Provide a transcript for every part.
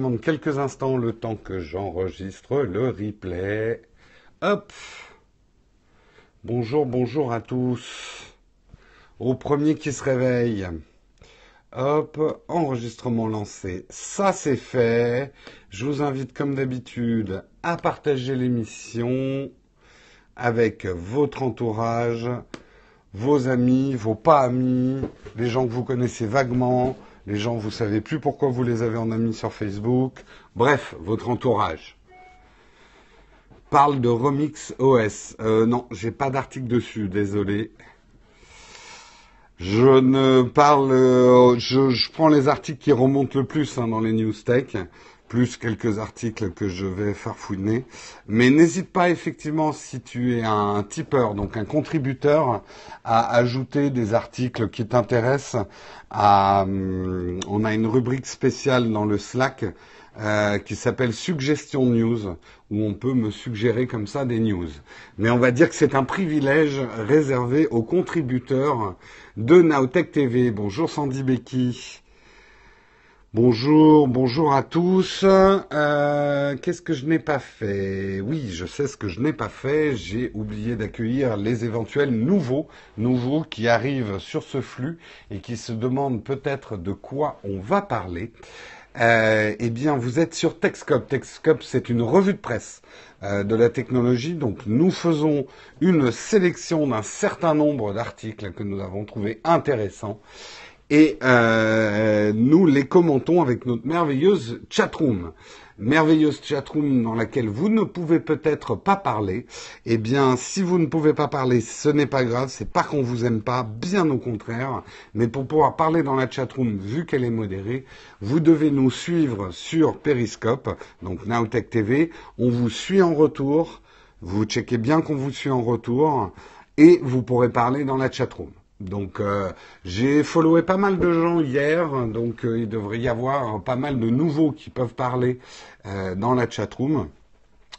demande quelques instants le temps que j'enregistre le replay. Hop. Bonjour, bonjour à tous. Au premier qui se réveille. Hop, enregistrement lancé. Ça c'est fait. Je vous invite comme d'habitude à partager l'émission avec votre entourage, vos amis, vos pas amis, les gens que vous connaissez vaguement, les gens vous savez plus pourquoi vous les avez en amis sur Facebook. Bref, votre entourage. Parle de Remix OS. Euh, non, j'ai pas d'article dessus, désolé. Je ne parle, euh, je, prends les articles qui remontent le plus hein, dans les news tech, plus quelques articles que je vais farfouiner. Mais n'hésite pas effectivement si tu es un tipeur, donc un contributeur, à ajouter des articles qui t'intéressent. Hum, on a une rubrique spéciale dans le Slack euh, qui s'appelle Suggestion News, où on peut me suggérer comme ça des news. Mais on va dire que c'est un privilège réservé aux contributeurs de Naotech TV. Bonjour Sandy Becky. Bonjour, bonjour à tous. Euh, Qu'est-ce que je n'ai pas fait? Oui, je sais ce que je n'ai pas fait. J'ai oublié d'accueillir les éventuels nouveaux, nouveaux qui arrivent sur ce flux et qui se demandent peut-être de quoi on va parler. Euh, eh bien, vous êtes sur Techscope. Techscope, c'est une revue de presse euh, de la technologie. Donc, nous faisons une sélection d'un certain nombre d'articles que nous avons trouvés intéressants et euh, nous les commentons avec notre merveilleuse chatroom. Merveilleuse chatroom dans laquelle vous ne pouvez peut-être pas parler, eh bien, si vous ne pouvez pas parler, ce n'est pas grave, c'est pas qu'on vous aime pas, bien au contraire, mais pour pouvoir parler dans la chatroom, vu qu'elle est modérée, vous devez nous suivre sur Periscope, donc Nowtech TV, on vous suit en retour, vous checkez bien qu'on vous suit en retour, et vous pourrez parler dans la chatroom. Donc euh, j'ai followé pas mal de gens hier, donc euh, il devrait y avoir pas mal de nouveaux qui peuvent parler euh, dans la chatroom.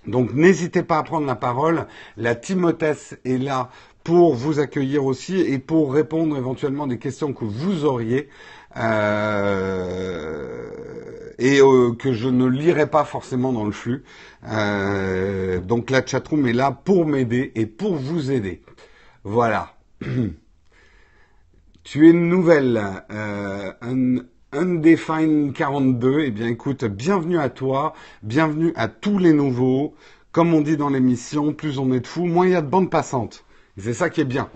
Donc n'hésitez pas à prendre la parole. La Timothée est là pour vous accueillir aussi et pour répondre éventuellement des questions que vous auriez euh, et que je ne lirai pas forcément dans le flux. Donc la chatroom est là pour m'aider et pour vous aider. Voilà. Tu es une nouvelle, euh, un Undefined 42. Eh bien, écoute, bienvenue à toi, bienvenue à tous les nouveaux. Comme on dit dans l'émission, plus on est de fous, moins il y a de bandes passantes. Et c'est ça qui est bien.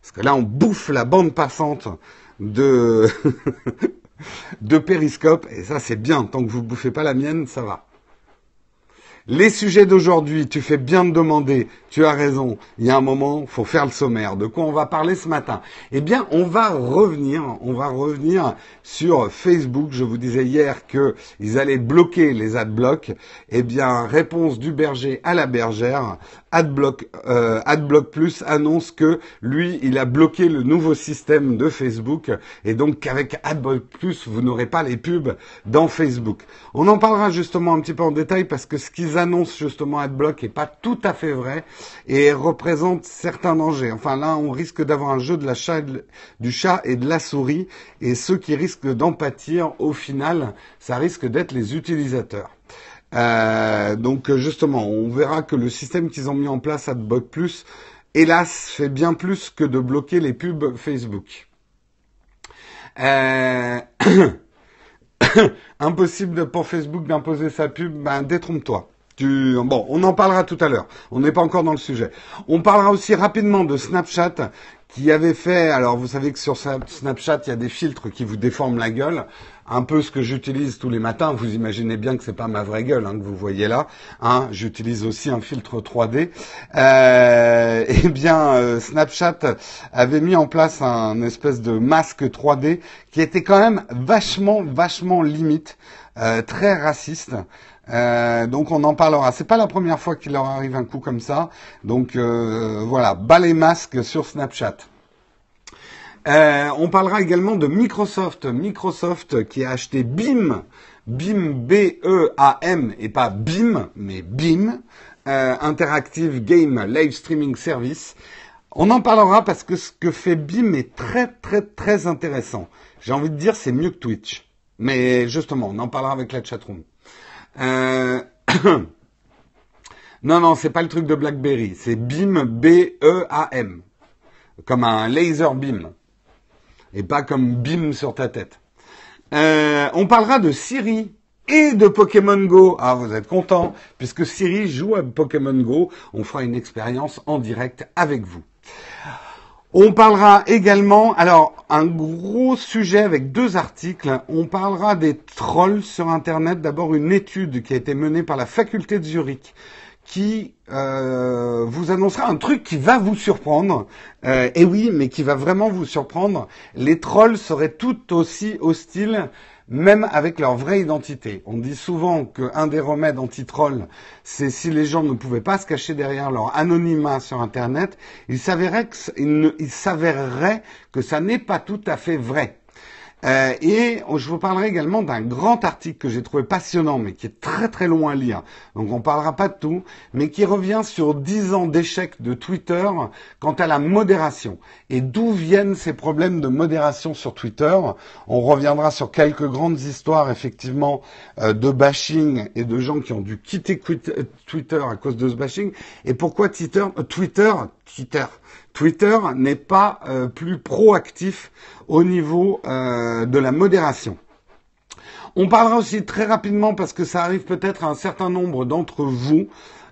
Parce que là, on bouffe la bande passante de, de Périscope. Et ça, c'est bien. Tant que vous ne bouffez pas la mienne, ça va. Les sujets d'aujourd'hui, tu fais bien de demander, tu as raison, il y a un moment, faut faire le sommaire. De quoi on va parler ce matin? Eh bien, on va revenir, on va revenir sur Facebook. Je vous disais hier qu'ils allaient bloquer les adblocks. Eh bien, réponse du berger à la bergère. Adblock, euh, Adblock Plus annonce que lui, il a bloqué le nouveau système de Facebook et donc qu'avec Adblock Plus, vous n'aurez pas les pubs dans Facebook. On en parlera justement un petit peu en détail parce que ce qu'ils annoncent justement Adblock est pas tout à fait vrai et représente certains dangers. Enfin là, on risque d'avoir un jeu de la chat, du chat et de la souris et ceux qui risquent d'en pâtir, au final, ça risque d'être les utilisateurs. Euh, donc justement, on verra que le système qu'ils ont mis en place à Plus, hélas, fait bien plus que de bloquer les pubs Facebook. Euh... Impossible pour Facebook d'imposer sa pub, ben détrompe-toi. Tu... Bon, on en parlera tout à l'heure. On n'est pas encore dans le sujet. On parlera aussi rapidement de Snapchat qui avait fait, alors vous savez que sur Snapchat, il y a des filtres qui vous déforment la gueule un peu ce que j'utilise tous les matins. Vous imaginez bien que c'est pas ma vraie gueule hein, que vous voyez là. Hein. J'utilise aussi un filtre 3D. Euh, eh bien, euh, Snapchat avait mis en place un espèce de masque 3D qui était quand même vachement, vachement limite, euh, très raciste. Euh, donc on en parlera. C'est pas la première fois qu'il leur arrive un coup comme ça. Donc voilà, bas les masques sur Snapchat. Euh, on parlera également de Microsoft. Microsoft qui a acheté BIM, BIM B-E-A-M et pas BIM, mais BIM, euh, Interactive Game Live Streaming Service. On en parlera parce que ce que fait BIM est très très très intéressant. J'ai envie de dire c'est mieux que Twitch. Mais justement, on en parlera avec la chatroom. Euh... non, non, c'est pas le truc de BlackBerry. C'est BIM, B-E-A-M. Comme un laser beam. Et pas comme BIM sur ta tête. Euh, on parlera de Siri et de Pokémon Go. Ah, vous êtes content puisque Siri joue à Pokémon Go. On fera une expérience en direct avec vous. On parlera également, alors un gros sujet avec deux articles. On parlera des trolls sur Internet. D'abord une étude qui a été menée par la faculté de Zurich qui euh, vous annoncera un truc qui va vous surprendre. Euh, et oui, mais qui va vraiment vous surprendre. Les trolls seraient tout aussi hostiles même avec leur vraie identité. On dit souvent qu'un des remèdes anti-troll, c'est si les gens ne pouvaient pas se cacher derrière leur anonymat sur Internet, que, il s'avérerait que ça n'est pas tout à fait vrai. Euh, et je vous parlerai également d'un grand article que j'ai trouvé passionnant, mais qui est très très long à lire. Donc on parlera pas de tout, mais qui revient sur dix ans d'échec de Twitter quant à la modération. Et d'où viennent ces problèmes de modération sur Twitter? On reviendra sur quelques grandes histoires, effectivement, euh, de bashing et de gens qui ont dû quitter Twitter à cause de ce bashing. Et pourquoi Twitter, Twitter, Twitter? Twitter n'est pas euh, plus proactif au niveau euh, de la modération. On parlera aussi très rapidement, parce que ça arrive peut-être à un certain nombre d'entre vous,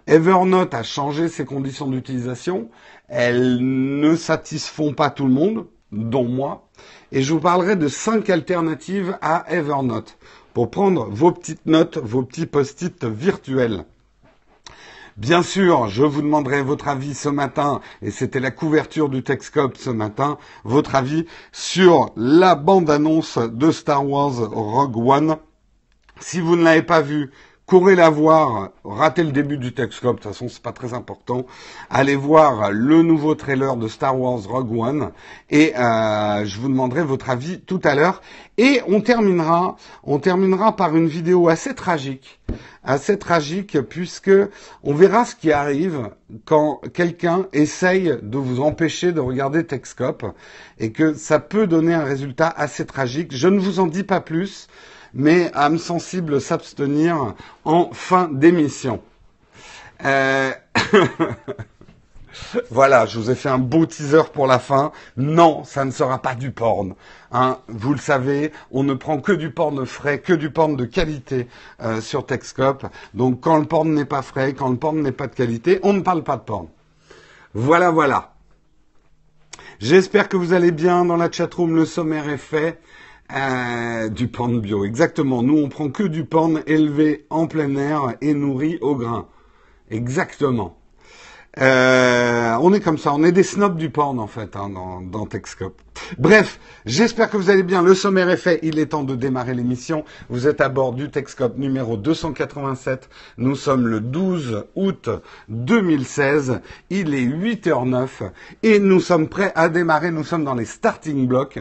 Evernote a changé ses conditions d'utilisation. Elles ne satisfont pas tout le monde, dont moi. Et je vous parlerai de cinq alternatives à Evernote pour prendre vos petites notes, vos petits post-it virtuels. Bien sûr, je vous demanderai votre avis ce matin, et c'était la couverture du Texcop ce matin, votre avis sur la bande-annonce de Star Wars Rogue One. Si vous ne l'avez pas vu, courez la voir, ratez le début du Texcop, de toute façon c'est pas très important. Allez voir le nouveau trailer de Star Wars Rogue One et euh, je vous demanderai votre avis tout à l'heure. Et on terminera, on terminera par une vidéo assez tragique assez tragique puisque on verra ce qui arrive quand quelqu'un essaye de vous empêcher de regarder Texcope et que ça peut donner un résultat assez tragique. Je ne vous en dis pas plus, mais âme sensible s'abstenir en fin d'émission. Euh... Voilà, je vous ai fait un beau teaser pour la fin. Non, ça ne sera pas du porn. Hein, vous le savez, on ne prend que du porn frais, que du porn de qualité euh, sur Texcope. Donc quand le porn n'est pas frais, quand le porn n'est pas de qualité, on ne parle pas de porn. Voilà, voilà. J'espère que vous allez bien dans la chatroom. Le sommaire est fait. Euh, du porn bio, exactement. Nous, on prend que du porn élevé en plein air et nourri au grain. Exactement. Euh, on est comme ça, on est des snobs du porn en fait hein, dans, dans Techscope. Bref, j'espère que vous allez bien. Le sommaire est fait, il est temps de démarrer l'émission. Vous êtes à bord du Techscope numéro 287. Nous sommes le 12 août 2016. Il est 8h09 et nous sommes prêts à démarrer. Nous sommes dans les starting blocks.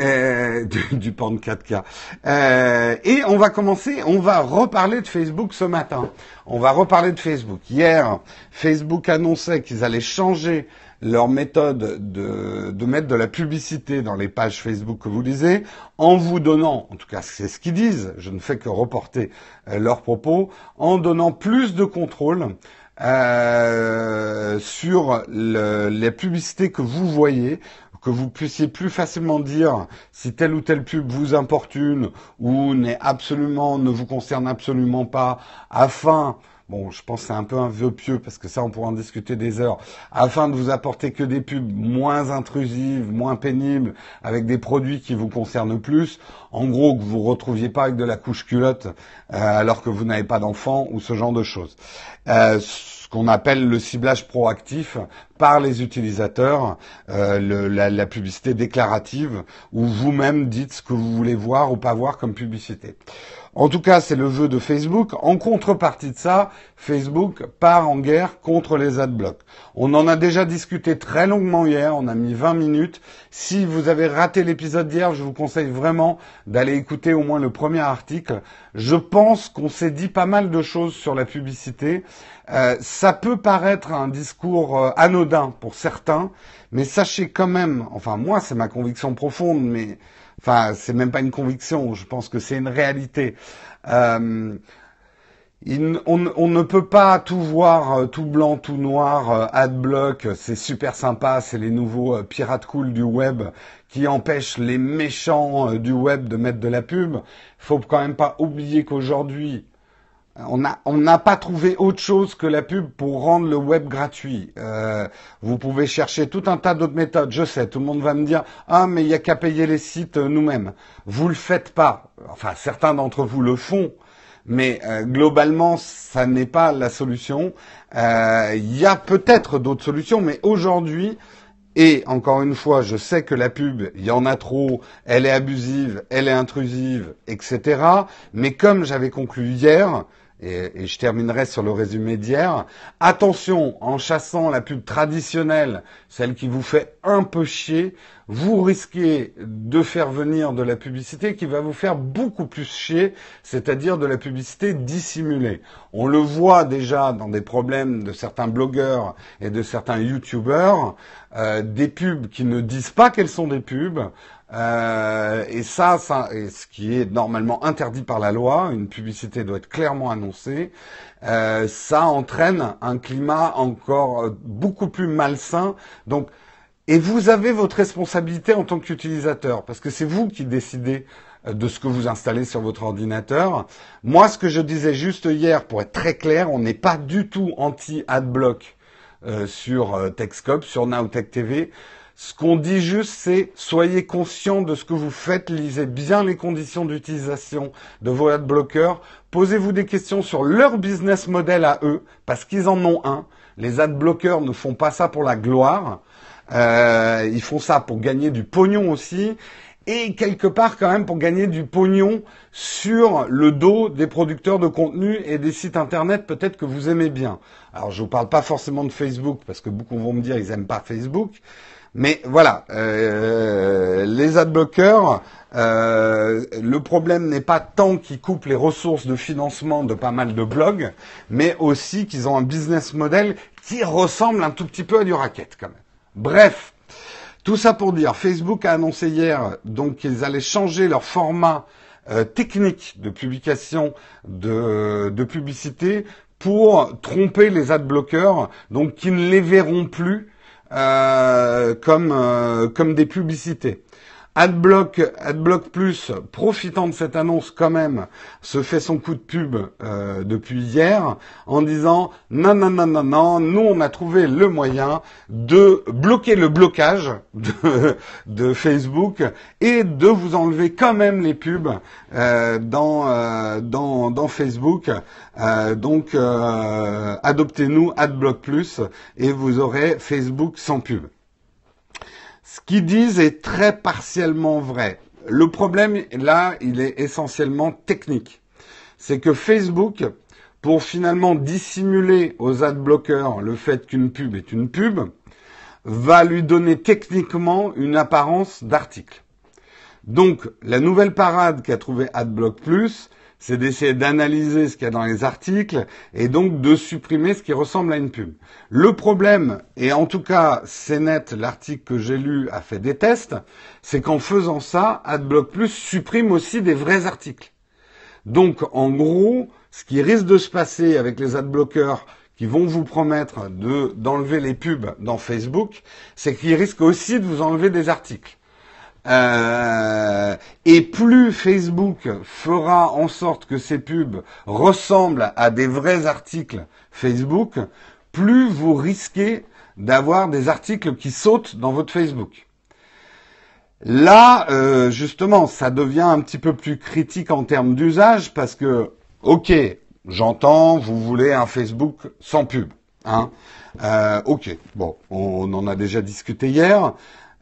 Euh, du, du porn 4K. Euh, et on va commencer, on va reparler de Facebook ce matin. On va reparler de Facebook. Hier, Facebook annonçait qu'ils allaient changer leur méthode de, de mettre de la publicité dans les pages Facebook que vous lisez, en vous donnant, en tout cas c'est ce qu'ils disent, je ne fais que reporter euh, leurs propos, en donnant plus de contrôle euh, sur le, les publicités que vous voyez, que vous puissiez plus facilement dire si telle ou telle pub vous importune ou n'est absolument, ne vous concerne absolument pas, afin Bon, je pense que c'est un peu un vœu pieux parce que ça, on pourra en discuter des heures. Afin de vous apporter que des pubs moins intrusives, moins pénibles, avec des produits qui vous concernent plus. En gros, que vous retrouviez pas avec de la couche culotte euh, alors que vous n'avez pas d'enfant ou ce genre de choses. Euh, qu'on appelle le ciblage proactif par les utilisateurs, euh, la, la, publicité déclarative, où vous-même dites ce que vous voulez voir ou pas voir comme publicité. En tout cas, c'est le vœu de Facebook. En contrepartie de ça, Facebook part en guerre contre les adblocks. On en a déjà discuté très longuement hier, on a mis 20 minutes. Si vous avez raté l'épisode d'hier, je vous conseille vraiment d'aller écouter au moins le premier article. Je pense qu'on s'est dit pas mal de choses sur la publicité. Euh, ça peut paraître un discours euh, pour certains, mais sachez quand même, enfin moi c'est ma conviction profonde, mais Enfin, c'est même pas une conviction. Je pense que c'est une réalité. Euh, on, ne peut pas tout voir euh, tout blanc, tout noir, euh, adblock, c'est super sympa, c'est les nouveaux euh, pirates cool du web qui empêchent les méchants du web de mettre de la pub. Faut quand même pas oublier qu'aujourd'hui, on n'a pas trouvé autre chose que la pub pour rendre le web gratuit. vous pouvez chercher tout un tas d'autres méthodes. Je sais, tout le monde va me dire ah mais il y a qu'à payer les sites nous-mêmes. Vous le faites pas. Enfin certains d'entre vous le font mais euh, globalement, ça n'est pas la solution. Euh, il y a peut-être d'autres solutions, mais aujourd'hui, et encore une fois, je sais que la pub, il y en a trop, elle est abusive, elle est intrusive, etc. Mais comme j'avais conclu hier, et, je terminerai sur le résumé d'hier. Attention, en chassant la pub traditionnelle, celle qui vous fait un peu chier, vous risquez de faire venir de la publicité qui va vous faire beaucoup plus chier, c'est-à-dire de la publicité dissimulée. On le voit déjà dans des problèmes de certains blogueurs et de certains youtubeurs, euh, des pubs qui ne disent pas qu'elles sont des pubs, euh, et ça, ça ce qui est normalement interdit par la loi, une publicité doit être clairement annoncée, euh, ça entraîne un climat encore euh, beaucoup plus malsain. Donc, et vous avez votre responsabilité en tant qu'utilisateur, parce que c'est vous qui décidez de ce que vous installez sur votre ordinateur. Moi, ce que je disais juste hier, pour être très clair, on n'est pas du tout anti-adblock euh, sur Techscope, sur Nowtech TV. Ce qu'on dit juste, c'est soyez conscient de ce que vous faites, lisez bien les conditions d'utilisation de vos adblockers, posez-vous des questions sur leur business model à eux, parce qu'ils en ont un. Les adblockers ne font pas ça pour la gloire, euh, ils font ça pour gagner du pognon aussi, et quelque part quand même pour gagner du pognon sur le dos des producteurs de contenu et des sites internet peut-être que vous aimez bien. Alors je vous parle pas forcément de Facebook parce que beaucoup vont me dire ils aiment pas Facebook, mais voilà, euh, les adblockers, euh, le problème n'est pas tant qu'ils coupent les ressources de financement de pas mal de blogs, mais aussi qu'ils ont un business model qui ressemble un tout petit peu à du racket quand même. Bref, tout ça pour dire, Facebook a annoncé hier donc qu'ils allaient changer leur format euh, technique de publication de, de publicité pour tromper les adblockers, donc qui ne les verront plus comme, euh, comme des publicités. Adblock, Adblock Plus, profitant de cette annonce quand même, se fait son coup de pub euh, depuis hier en disant non non non non non, nous on a trouvé le moyen de bloquer le blocage de, Facebook et de vous enlever quand même les pubs euh, dans, euh, dans dans Facebook. donc adoptez-nous Adblock Plus et vous aurez Facebook sans pub. Ce qu'ils disent est très partiellement vrai. Le problème, là, il est essentiellement technique. C'est que Facebook, pour finalement dissimuler aux adblockers le fait qu'une pub est une pub, va lui donner techniquement une apparence d'article. Donc, la nouvelle parade qu'a trouvé AdBlock Plus, c'est d'essayer d'analyser ce qu'il y a dans les articles et donc de supprimer ce qui ressemble à une pub. Le problème, et en tout cas c'est net, l'article que j'ai lu a fait des tests, c'est qu'en faisant ça, AdBlock Plus supprime aussi des vrais articles. Donc en gros, ce qui risque de se passer avec les adblockers qui vont vous promettre de d'enlever les pubs dans Facebook, c'est qu'ils risquent aussi de vous enlever des articles. Euh, et plus Facebook fera en sorte que ces pubs ressemblent à des vrais articles Facebook, plus vous risquez d'avoir des articles qui sautent dans votre Facebook. Là, euh, justement, ça devient un petit peu plus critique en termes d'usage parce que, ok, j'entends, vous voulez un Facebook sans pub. Hein euh, ok, bon, on en a déjà discuté hier.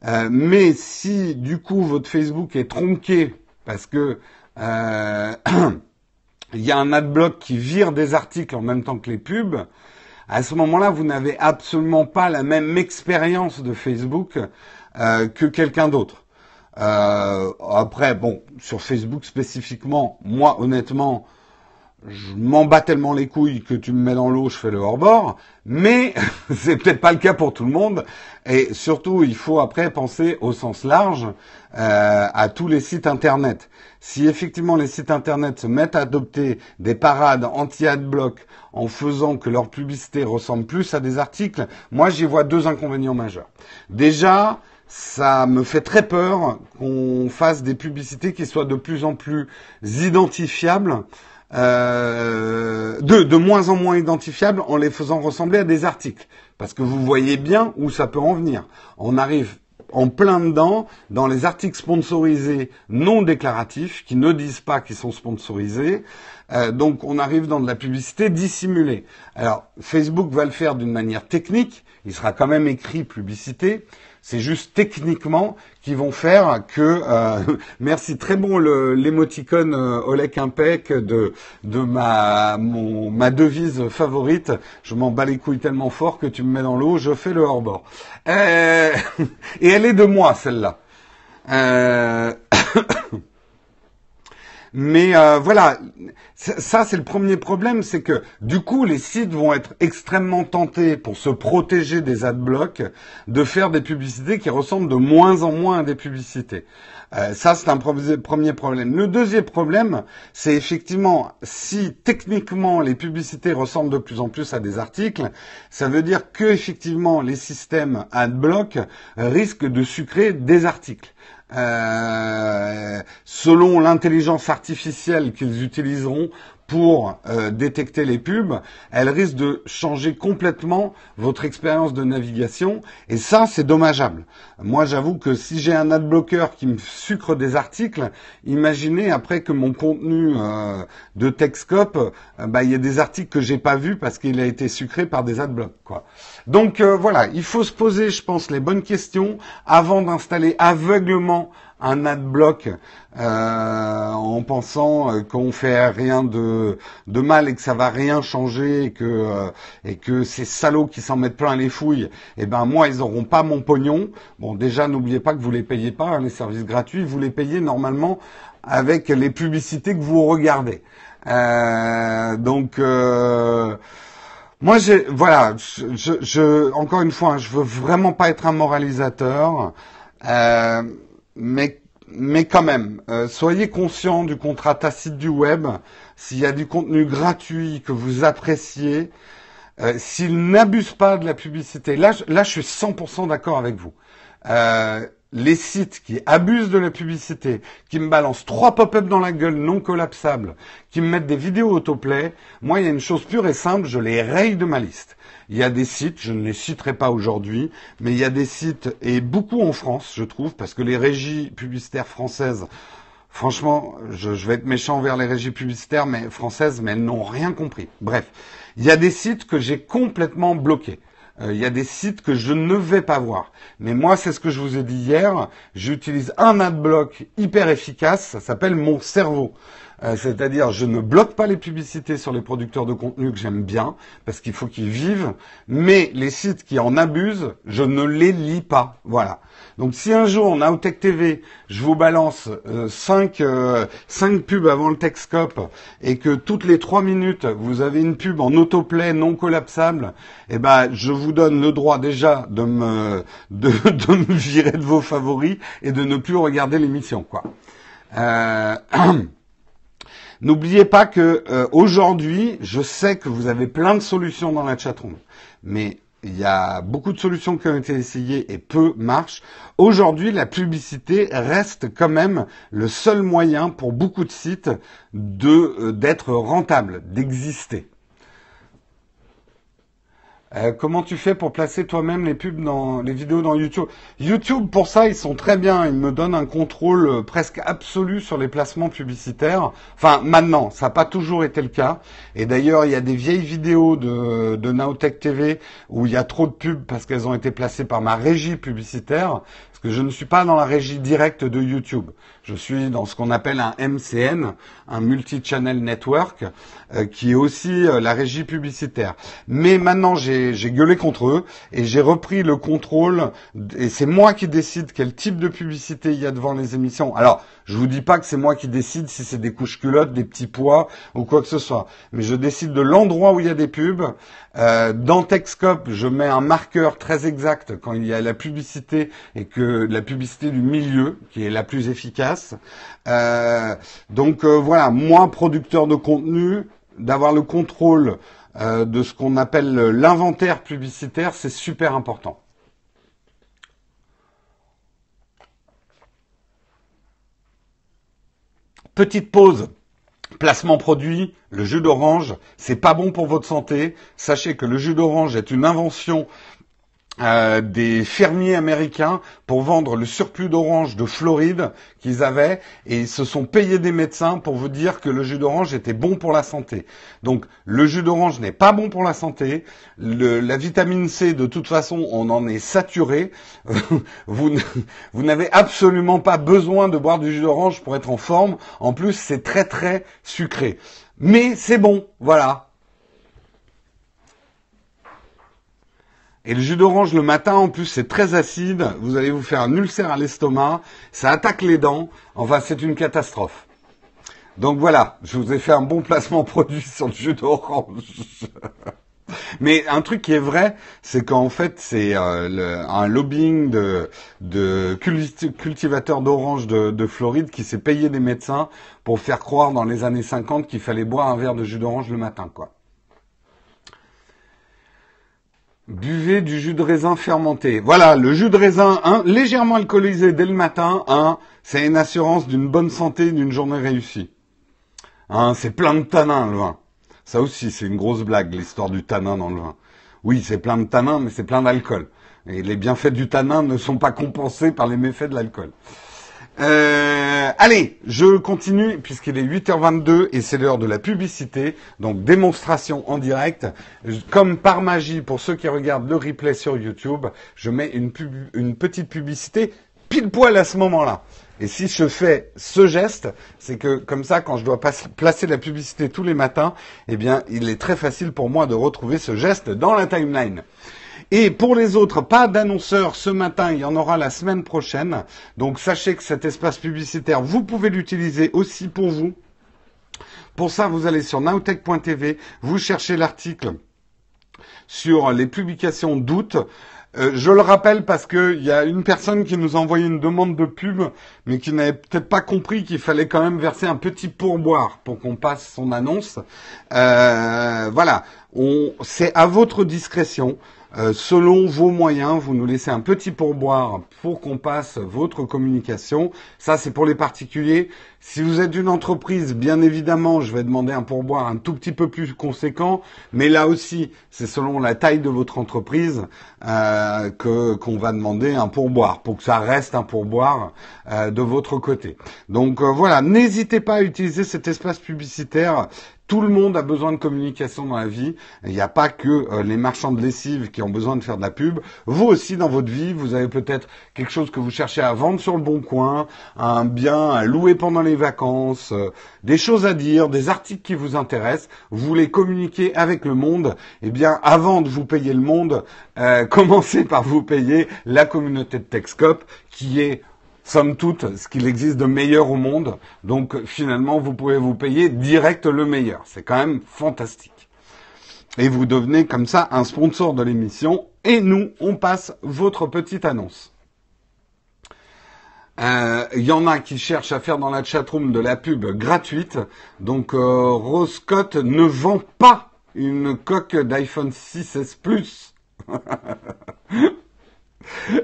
Euh, mais si du coup votre Facebook est tronqué parce que euh, il y a un adblock qui vire des articles en même temps que les pubs, à ce moment-là, vous n'avez absolument pas la même expérience de Facebook euh, que quelqu'un d'autre. après, bon, sur Facebook spécifiquement, moi honnêtement, je m'en bats tellement les couilles que tu me mets dans l'eau, je fais le hors-bord, mais c'est peut-être pas le cas pour tout le monde. Et surtout, il faut après penser au sens large euh, à tous les sites internet. Si effectivement les sites internet se mettent à adopter des parades anti-adblock en faisant que leur publicité ressemble plus à des articles, moi j'y vois deux inconvénients majeurs. Déjà, ça me fait très peur qu'on fasse des publicités qui soient de plus en plus identifiables euh, de, de moins en moins identifiables en les faisant ressembler à des articles. Parce que vous voyez bien où ça peut en venir. On arrive en plein dedans dans les articles sponsorisés non déclaratifs qui ne disent pas qu'ils sont sponsorisés. Euh, donc on arrive dans de la publicité dissimulée. Alors Facebook va le faire d'une manière technique. Il sera quand même écrit publicité. C'est juste techniquement qu'ils vont faire que euh, merci très bon l'émoticône euh, Olek Impec de de ma mon ma devise favorite. Je m'en bats les couilles tellement fort que tu me mets dans l'eau, je fais le hors-bord. Euh, et elle est de moi celle-là. Euh, mais euh, voilà, ça c'est le premier problème, c'est que du coup les sites vont être extrêmement tentés pour se protéger des adblocks de faire des publicités qui ressemblent de moins en moins à des publicités. Euh, ça c'est un premier problème. Le deuxième problème, c'est effectivement si techniquement les publicités ressemblent de plus en plus à des articles, ça veut dire que effectivement les systèmes adblock risquent de sucrer des articles. Euh, selon l'intelligence artificielle qu'ils utiliseront pour euh, détecter les pubs, elle risque de changer complètement votre expérience de navigation et ça c'est dommageable. Moi j'avoue que si j'ai un adblocker qui me sucre des articles, imaginez après que mon contenu euh, de Techscope, euh, bah, il y a des articles que j'ai pas vus parce qu'il a été sucré par des adblocks quoi. Donc voilà, il faut se poser je pense les bonnes questions avant d'installer aveuglement un adblock euh, en pensant euh, qu'on fait rien de, de mal et que ça va rien changer et que euh, et que ces salauds qui s'en mettent plein les fouilles, eh ben moi ils auront pas mon pognon. Bon déjà n'oubliez pas que vous les payez pas hein, les services gratuits, vous les payez normalement avec les publicités que vous regardez. Euh, donc moi, j'ai, voilà, je, je, encore une fois, hein, je veux vraiment pas être un moralisateur. Mais, mais quand même, euh, soyez conscient du contrat tacite du web. S'il y a du contenu gratuit que vous appréciez, euh, s'il n'abuse pas de la publicité, là, là je suis 100% d'accord avec vous. Euh, les sites qui abusent de la publicité, qui me balancent trois pop-up dans la gueule non collapsables, qui me mettent des vidéos autoplay, moi il y a une chose pure et simple, je les raye de ma liste. Il y a des sites, je ne les citerai pas aujourd'hui, mais il y a des sites, et beaucoup en France, je trouve, parce que les régies publicitaires françaises, franchement, je, vais être méchant vers les régies publicitaires françaises, mais elles n'ont rien compris. Bref, il y a des sites que j'ai complètement bloqués. Euh, il y a des sites que je ne vais pas voir. Mais moi, c'est ce que je vous ai dit hier. J'utilise un adblock hyper efficace. Ça s'appelle mon cerveau. Euh, c'est-à-dire je ne bloque pas les publicités sur les producteurs de contenu que j'aime bien, parce qu'il faut qu'ils vivent, mais les sites qui en abusent, je ne les lis pas. Voilà. Donc si un jour en Outtech TV, je vous balance 5 euh, euh, pubs avant le Techscope et que toutes les 3 minutes, vous avez une pub en autoplay non collapsable, eh ben je vous donne le droit déjà de me de, de me virer de vos favoris et de ne plus regarder l'émission quoi. Euh, N'oubliez pas que euh, aujourd'hui, je sais que vous avez plein de solutions dans la chatroom, mais il y a beaucoup de solutions qui ont été essayées et peu marchent. Aujourd'hui, la publicité reste quand même le seul moyen pour beaucoup de sites de euh, d'être rentable, d'exister. Euh, comment tu fais pour placer toi-même les pubs dans les vidéos dans YouTube? YouTube, pour ça, ils sont très bien. Ils me donnent un contrôle euh, presque absolu sur les placements publicitaires. Enfin, maintenant, ça n'a pas toujours été le cas. Et d'ailleurs, il y a des vieilles vidéos de, de TV où il y a trop de pubs parce qu'elles ont été placées par ma régie publicitaire. Parce que je ne suis pas dans la régie directe de YouTube. Je suis dans ce qu'on appelle un MCN, un multi-channel network, euh, qui est aussi euh, la régie publicitaire. Mais maintenant, j'ai gueulé contre eux et j'ai repris le contrôle. Et c'est moi qui décide quel type de publicité il y a devant les émissions. Alors, je vous dis pas que c'est moi qui décide si c'est des couches culottes, des petits pois ou quoi que ce soit. Mais je décide de l'endroit où il y a des pubs. Euh, dans Texcope, je mets un marqueur très exact quand il y a la publicité et que la publicité du milieu qui est la plus efficace. Euh, donc euh, voilà, moi producteur de contenu, d'avoir le contrôle de ce qu'on appelle l'inventaire publicitaire, c'est super important. Petite pause. Placement produit, le jus d'orange, c'est pas bon pour votre santé. Sachez que le jus d'orange est une invention euh, des fermiers américains pour vendre le surplus d'orange de Floride qu'ils avaient et ils se sont payés des médecins pour vous dire que le jus d'orange était bon pour la santé. Donc le jus d'orange n'est pas bon pour la santé. la vitamine C, de toute façon, on en est saturé. vous, vous n'avez absolument pas besoin de boire du jus d'orange pour être en forme. En plus, c'est très très sucré. Mais c'est bon, voilà. Et le jus d'orange le matin, en plus, c'est très acide. Vous allez vous faire un ulcère à l'estomac. Ça attaque les dents. Enfin, c'est une catastrophe. Donc voilà, je vous ai fait un bon placement produit sur le jus d'orange. Mais un truc qui est vrai, c'est qu'en fait, c'est euh, un lobbying de, cultivateurs d'orange de, de, Floride qui s'est payé des médecins pour faire croire dans les années 50 qu'il fallait boire un verre de jus d'orange le matin, quoi. Buvez du jus de raisin fermenté. Voilà, le jus de raisin, hein, légèrement alcoolisé dès le matin, hein, c'est une assurance d'une bonne santé, d'une journée réussie. Hein, c'est plein de tanins le vin. Ça aussi, c'est une grosse blague, l'histoire du tanin dans le vin. Oui, c'est plein de tanins, mais c'est plein d'alcool. Et les bienfaits du tanin ne sont pas compensés par les méfaits de l'alcool. Euh, allez, je continue puisqu'il est 8h22 et c'est l'heure de la publicité. Donc démonstration en direct. Comme par magie, pour ceux qui regardent le replay sur YouTube, je mets une, une petite publicité pile poil à ce moment-là. Et si je fais ce geste, c'est que comme ça, quand je dois placer la publicité tous les matins, eh bien, il est très facile pour moi de retrouver ce geste dans la timeline. Et pour les autres, pas d'annonceurs ce matin, il y en aura la semaine prochaine. Donc sachez que cet espace publicitaire, vous pouvez l'utiliser aussi pour vous. Pour ça, vous allez sur nowtech.tv, vous cherchez l'article sur les publications d'août. Euh, je le rappelle parce qu'il y a une personne qui nous a envoyé une demande de pub, mais qui n'avait peut-être pas compris qu'il fallait quand même verser un petit pourboire pour qu'on passe son annonce. Euh, voilà, c'est à votre discrétion. Euh, selon vos moyens, vous nous laissez un petit pourboire pour qu'on passe votre communication. Ça, c'est pour les particuliers. Si vous êtes une entreprise, bien évidemment, je vais demander un pourboire un tout petit peu plus conséquent. Mais là aussi, c'est selon la taille de votre entreprise euh, que qu'on va demander un pourboire pour que ça reste un pourboire euh, de votre côté. Donc voilà, n'hésitez pas à utiliser cet espace publicitaire. Tout le monde a besoin de communication dans la vie. Il n'y a pas que euh, les marchands de lessive qui ont besoin de faire de la pub. Vous aussi, dans votre vie, vous avez peut-être quelque chose que vous cherchez à vendre sur le bon coin, un bien à louer pendant les vacances, euh, des choses à dire, des articles qui vous intéressent. Vous voulez communiquer avec le monde. Eh bien, avant de vous payer le monde, euh, commencez par vous payer la communauté de Techscope qui est somme toute, ce qu'il existe de meilleur au monde. Donc finalement, vous pouvez vous payer direct le meilleur. C'est quand même fantastique. Et vous devenez comme ça un sponsor de l'émission. Et nous, on passe votre petite annonce. Il euh, y en a qui cherchent à faire dans la chatroom de la pub gratuite. Donc euh, ne vend pas une coque d'iPhone 6S Plus.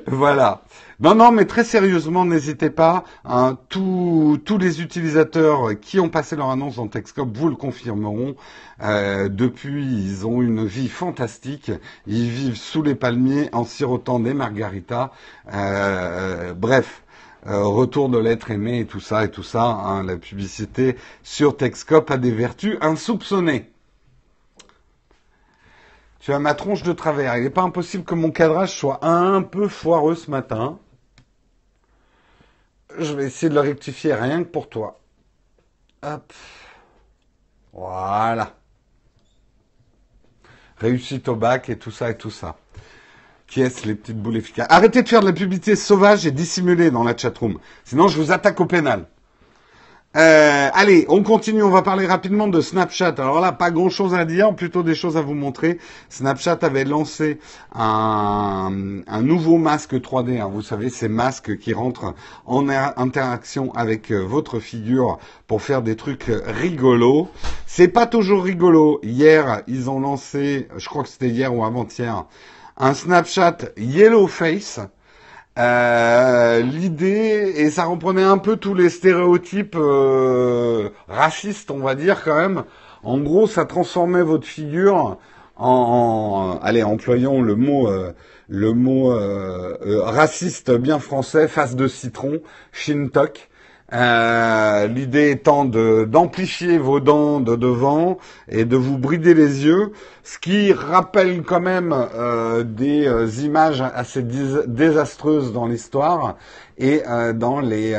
voilà. Non, non, mais très sérieusement, n'hésitez pas. Hein, tous, les utilisateurs qui ont passé leur annonce dans Texcop vous le confirmeront. Euh, depuis, ils ont une vie fantastique. Ils vivent sous les palmiers en sirotant des margaritas. Euh, bref. Euh, retour de l'être aimé et tout ça et tout ça. Hein, la publicité sur Texcop a des vertus insoupçonnées. Tu as ma tronche de travers. Il n'est pas impossible que mon cadrage soit un peu foireux ce matin. Je vais essayer de le rectifier rien que pour toi. Hop. Voilà. Réussite au bac et tout ça et tout ça. Qui est-ce les petites boules efficaces? Arrêtez de faire de la publicité sauvage et dissimulée dans la chatroom. Sinon, je vous attaque au pénal. Euh, allez, on continue. On va parler rapidement de Snapchat. Alors là, pas grand-chose à dire, plutôt des choses à vous montrer. Snapchat avait lancé un, nouveau masque 3D. Hein. Vous savez, ces masques qui rentrent en interaction avec euh, votre figure pour faire des trucs rigolos. C'est pas toujours rigolo. Hier, ils ont lancé, je crois que c'était hier ou avant-hier, un Snapchat Yellow Face euh, l'idée, et ça reprenait un peu tous les stéréotypes euh, racistes, on va dire quand même. En gros, ça transformait votre figure en, allez, employons le mot, euh, le mot raciste bien français, face de citron, shintok. Euh, l'idée étant d'amplifier vos dents de devant et de vous brider les yeux, ce qui rappelle quand même euh, des euh, images assez désastreuses dans l'histoire et dans les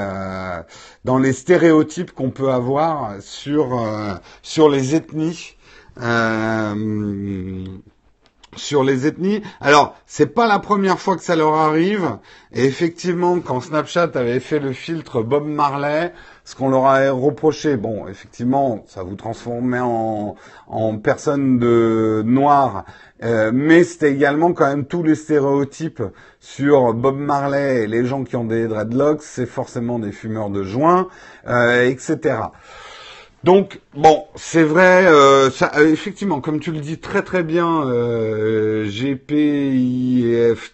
dans les stéréotypes qu'on peut avoir sur sur les ethnies sur les ethnies. Alors, c'est pas la première fois que ça leur arrive. Et effectivement, quand Snapchat avait fait le filtre Bob Marley, ce qu'on leur a reproché, bon, effectivement, ça vous transformait en, en personne de noire, euh, mais c'était également quand même tous les stéréotypes sur Bob Marley et les gens qui ont des dreadlocks, c'est forcément des fumeurs de joint, euh, etc. Donc bon, c'est vrai, euh, euh, effectivement, comme tu le dis très très bien, euh, GPIFW,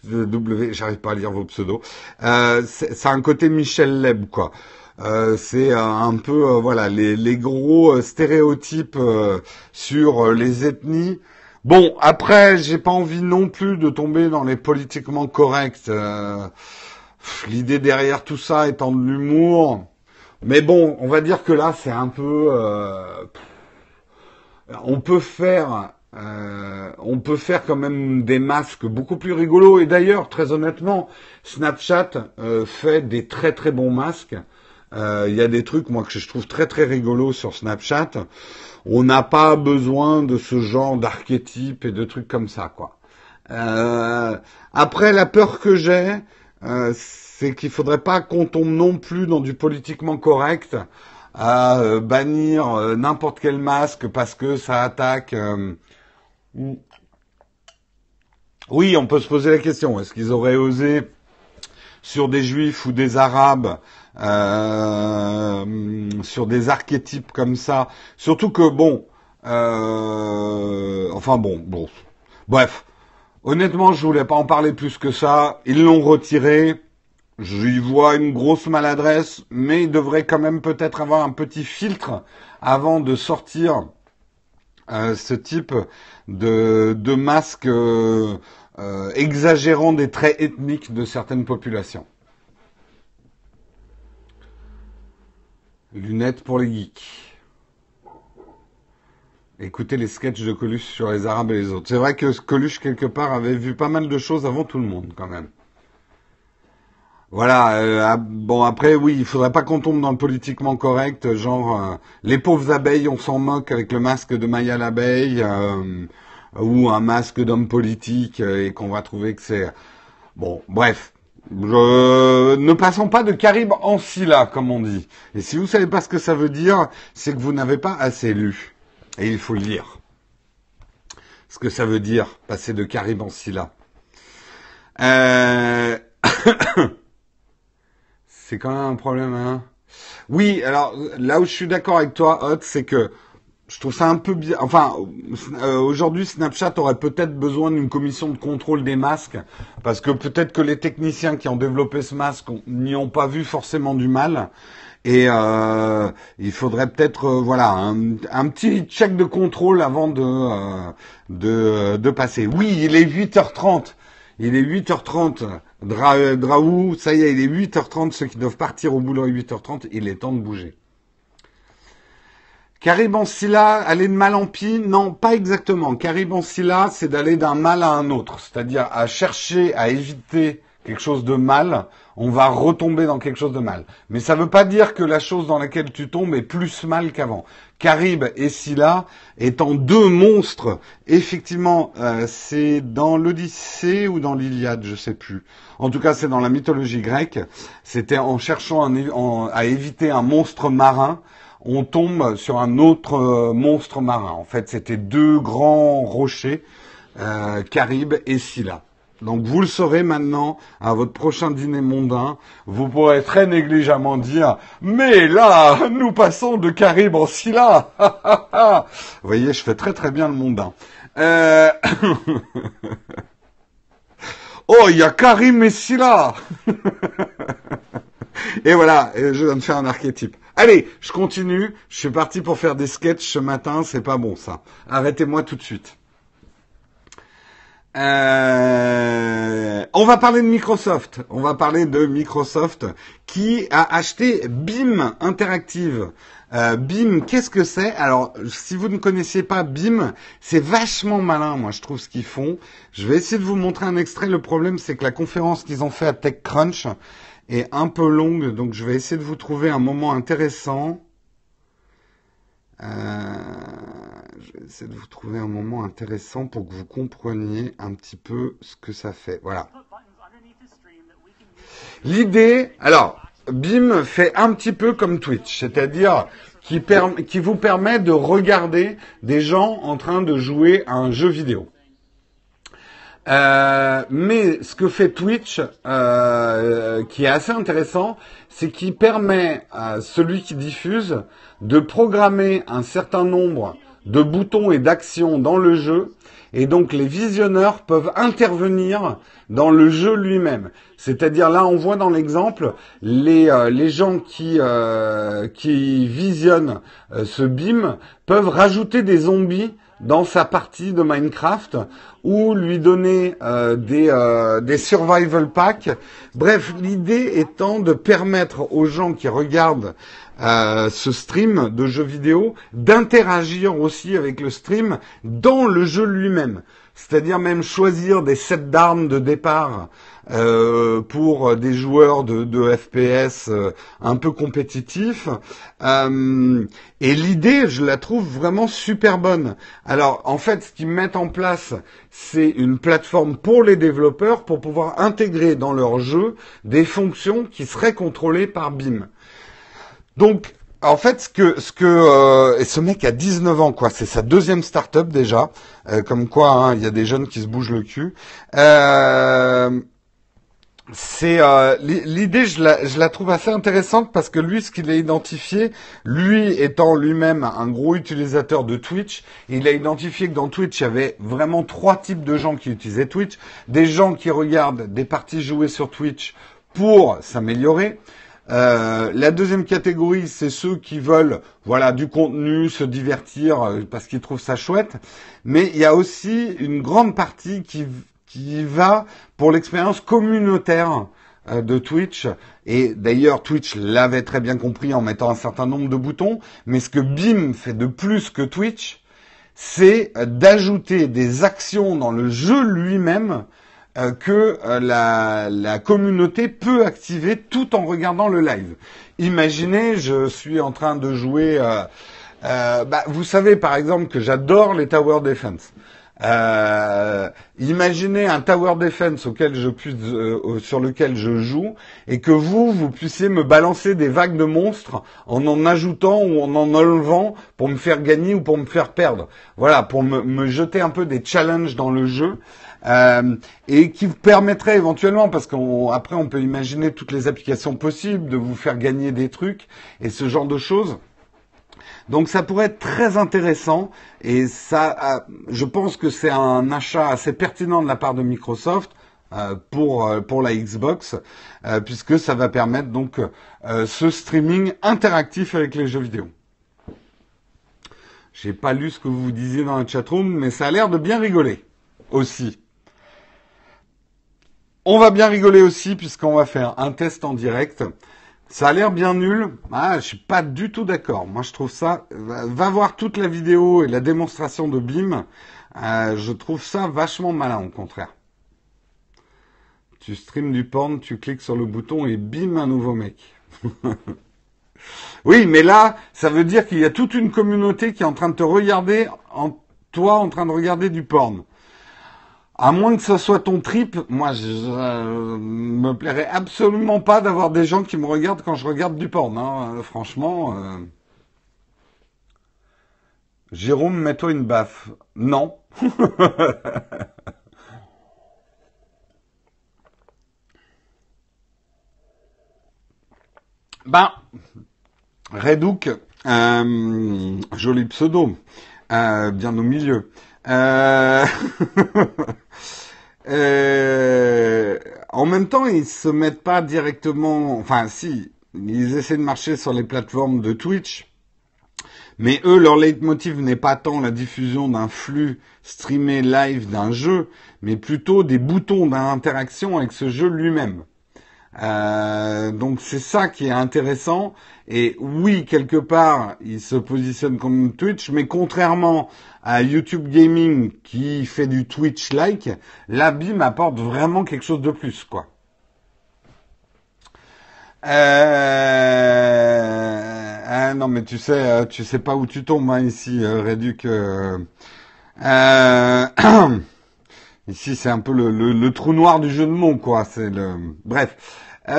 j'arrive pas à lire vos pseudos, euh, ça a un côté Michel Leb quoi. C'est un peu voilà les, les gros stéréotypes sur les ethnies. Bon, après, j'ai pas envie non plus de tomber dans les politiquement corrects. L'idée derrière tout ça étant de l'humour. Mais bon, on va dire que là, c'est un peu. Euh, on peut faire. Euh, on peut faire quand même des masques beaucoup plus rigolos. Et d'ailleurs, très honnêtement, Snapchat euh, fait des très très bons masques. Il y a des trucs, moi, que je trouve très très rigolos sur Snapchat. On n'a pas besoin de ce genre d'archétype et de trucs comme ça, quoi. après, la peur que j'ai, c'est qu'il faudrait pas qu'on tombe non plus dans du politiquement correct à euh, bannir euh, n'importe quel masque parce que ça attaque. Euh, oui, on peut se poser la question est-ce qu'ils auraient osé sur des juifs ou des arabes, sur des archétypes comme ça? Surtout que bon, enfin bon, bon, bref. Honnêtement, je voulais pas en parler plus que ça. Ils l'ont retiré. J'y vois une grosse maladresse, mais il devrait quand même peut-être avoir un petit filtre avant de sortir euh, ce type de, de masque euh, euh, exagérant des traits ethniques de certaines populations. Lunettes pour les geeks. Écoutez les sketchs de Coluche sur les Arabes et les autres. C'est vrai que Coluche, quelque part, avait vu pas mal de choses avant tout le monde, quand même. Voilà. Euh, bon après oui, il faudrait pas qu'on tombe dans le politiquement correct, genre euh, les pauvres abeilles, on s'en moque avec le masque de Maya l'abeille euh, ou un masque d'homme politique et qu'on va trouver que c'est bon. Bref. ne passons pas de Caribe en Scylla, comme on dit. Et si vous savez pas ce que ça veut dire, c'est que vous n'avez pas assez lu. Et il faut lire. Ce que ça veut dire, passer de Caribe en Scylla. Euh... c'est quand même un problème. Hein oui, alors là où je suis d'accord avec toi, Hot, c'est que je trouve ça un peu bien. Enfin, euh, aujourd'hui, Snapchat aurait peut-être besoin d'une commission de contrôle des masques, parce que peut-être que les techniciens qui ont développé ce masque n'y ont pas vu forcément du mal. Et euh, il faudrait peut-être euh, voilà un, petit check de contrôle avant de, de, de passer. Oui, il est 8h30. Il est 8h30. Dra euh, Draou, ça y est, il est 8h30. Ceux qui doivent partir au boulot à 8h30, il est temps de bouger. Caribancilla, aller de mal en pis? Non, pas exactement. Caribancilla, c'est d'aller d'un mal à un autre. C'est-à-dire à chercher à éviter quelque chose de mal on va retomber dans quelque chose de mal. Mais ça ne veut pas dire que la chose dans laquelle tu tombes est plus mal qu'avant. Carib et Scylla étant deux monstres, effectivement, euh, c'est dans l'Odyssée ou dans l'Iliade, je sais plus. En tout cas, c'est dans la mythologie grecque. C'était en cherchant à éviter un monstre marin, on tombe sur un autre euh, monstre marin. En fait, c'était deux grands rochers, euh, Carib et Scylla. Donc vous le saurez maintenant à votre prochain dîner mondain. Vous pourrez très négligemment dire mais là nous passons de Caribe en Scylla. vous voyez, je fais très très bien le mondain. Euh, oh, il y a Karim et Scylla. et voilà, je viens de faire un archétype. Allez, je continue. Je suis parti pour faire des sketchs ce matin. C'est pas bon ça. Arrêtez-moi tout de suite. Euh, on va parler de Microsoft. On va parler de Microsoft qui a acheté BIM Interactive. Euh, BIM, qu'est-ce que c'est? Alors, si vous ne connaissiez pas BIM, c'est vachement malin, moi, je trouve ce qu'ils font. Je vais essayer de vous montrer un extrait. Le problème, c'est que la conférence qu'ils ont fait à TechCrunch est un peu longue, donc je vais essayer de vous trouver un moment intéressant. Euh, je vais essayer de vous trouver un moment intéressant pour que vous compreniez un petit peu ce que ça fait. Voilà. L'idée, alors, BIM fait un petit peu comme Twitch, c'est-à-dire qui, qui vous permet de regarder des gens en train de jouer à un jeu vidéo. Euh, mais ce que fait Twitch, euh, qui est assez intéressant, c'est qu'il permet à celui qui diffuse de programmer un certain nombre de boutons et d'actions dans le jeu, et donc les visionneurs peuvent intervenir dans le jeu lui-même. C'est-à-dire là, on voit dans l'exemple les, euh, les gens qui, euh, qui visionnent ce BIM peuvent rajouter des zombies dans sa partie de Minecraft ou lui donner euh, des, euh, des survival packs. Bref, l'idée étant de permettre aux gens qui regardent euh, ce stream de jeux vidéo d'interagir aussi avec le stream dans le jeu lui-même. C'est-à-dire même choisir des sets d'armes de départ euh, pour des joueurs de, de FPS euh, un peu compétitifs. Euh, et l'idée, je la trouve vraiment super bonne. Alors, en fait, ce qu'ils mettent en place, c'est une plateforme pour les développeurs pour pouvoir intégrer dans leur jeu des fonctions qui seraient contrôlées par BIM. Donc, en fait, ce que, ce que, euh, et ce mec a 19 ans, quoi. C'est sa deuxième start-up déjà. comme quoi, hein, il y a des jeunes qui se bougent le cul. Euh, c'est euh, l'idée, je la, trouve assez intéressante parce que lui, ce qu'il a identifié, lui étant lui-même un gros utilisateur de Twitch, il a identifié que dans Twitch, il y avait vraiment trois types de gens qui utilisaient Twitch. Des gens qui regardent des parties jouées sur Twitch pour s'améliorer. Euh, la deuxième catégorie, c'est ceux qui veulent, voilà, du contenu, se divertir euh, parce qu'ils trouvent ça chouette. Mais il y a aussi une grande partie qui qui va pour l'expérience communautaire euh, de Twitch. Et d'ailleurs, Twitch l'avait très bien compris en mettant un certain nombre de boutons. Mais ce que BIM fait de plus que Twitch, c'est d'ajouter des actions dans le jeu lui-même euh, que euh, la, la, communauté peut activer tout en regardant le live. Imaginez, je suis en train de jouer. bah, vous savez par exemple que j'adore les Tower Defense. Euh, imaginez un tower defense auquel je euh, sur lequel je joue et que vous, vous puissiez me balancer des vagues de monstres en en ajoutant ou en en enlevant pour me faire gagner ou pour me faire perdre. Voilà, pour me, jeter un peu des challenges dans le jeu. Euh, et qui vous permettrait éventuellement, parce qu'après on peut imaginer toutes les applications possibles, de vous faire gagner des trucs et ce genre de choses. Donc ça pourrait être très intéressant et ça, je pense que c'est un achat assez pertinent de la part de Microsoft euh, pour euh, pour la Xbox euh, puisque ça va permettre donc ce streaming interactif avec les jeux vidéo. J'ai pas lu ce que vous disiez dans la chatroom, mais ça a l'air de bien rigoler aussi. On va bien rigoler aussi puisqu'on va faire un test en direct. Ça a l'air bien nul. Ah, je suis pas du tout d'accord. Moi, je trouve ça. Va voir toute la vidéo et la démonstration de BIM. Euh, je trouve ça vachement malin, au contraire. Tu streams du porn, tu cliques sur le bouton et bim, un nouveau mec. oui, mais là, ça veut dire qu'il y a toute une communauté qui est en train de te regarder, en toi en train de regarder du porn. À moins que ce soit ton trip, moi je, me plairais absolument pas d'avoir des gens qui me regardent quand je regarde du porn. Hein. Euh, franchement. Euh. Jérôme, mets-toi une baffe. Non. ben, Redouk, euh, joli pseudo, bien au milieu. Euh... euh... En même temps, ils se mettent pas directement. Enfin, si, ils essaient de marcher sur les plateformes de Twitch. Mais eux, leur leitmotiv n'est pas tant la diffusion d'un flux streamé live d'un jeu, mais plutôt des boutons d'interaction avec ce jeu lui-même. Euh, donc c'est ça qui est intéressant. Et oui, quelque part, ils se positionnent comme Twitch, mais contrairement à YouTube Gaming qui fait du Twitch-like, la BIM apporte vraiment quelque chose de plus, quoi. Euh... Ah, non, mais tu sais, euh, tu sais pas où tu tombes hein, ici, euh, Réduc. Euh... ici, c'est un peu le, trou noir du jeu de mots, quoi. C'est le. Bref.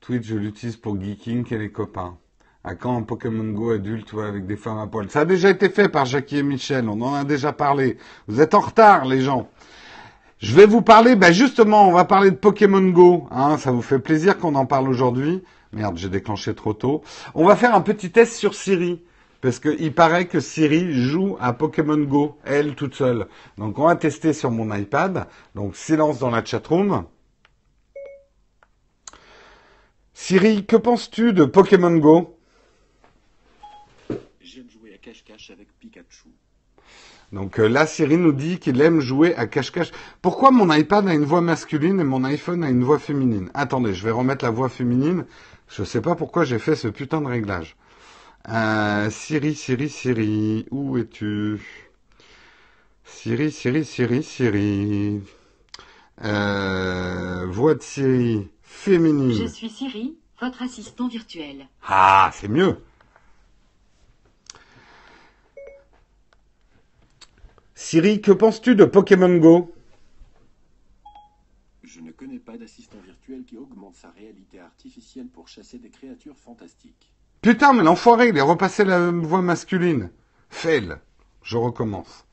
Twitch, je l'utilise pour geeking et les copains. À quand un Pokémon Go adulte avec des femmes à poil? Ça a déjà été fait par Jackie et Michel, on en a déjà parlé. Vous êtes en retard, les gens. Je vais vous parler, ben justement, on va parler de Pokémon Go. Hein, ça vous fait plaisir qu'on en parle aujourd'hui. Merde, j'ai déclenché trop tôt. On va faire un petit test sur Siri. Parce qu'il paraît que Siri joue à Pokémon Go, elle toute seule. Donc on va tester sur mon iPad. Donc silence dans la chatroom. Siri, que penses-tu de Pokémon Go? J'aime jouer à cache-cache avec Pikachu. Donc euh, là, Siri nous dit qu'il aime jouer à cache-cache. Pourquoi mon iPad a une voix masculine et mon iPhone a une voix féminine? Attendez, je vais remettre la voix féminine. Je ne sais pas pourquoi j'ai fait ce putain de réglage. Euh, Siri, Siri, Siri, où es-tu? Siri, Siri, Siri, Siri. Euh, voix de Siri. Féminine. Je suis Siri, votre assistant virtuel. Ah, c'est mieux. Siri, que penses-tu de Pokémon Go? Je ne connais pas d'assistant virtuel qui augmente sa réalité artificielle pour chasser des créatures fantastiques. Putain, mais l'enfoiré, il est repassé la voix masculine. Fail. Je recommence.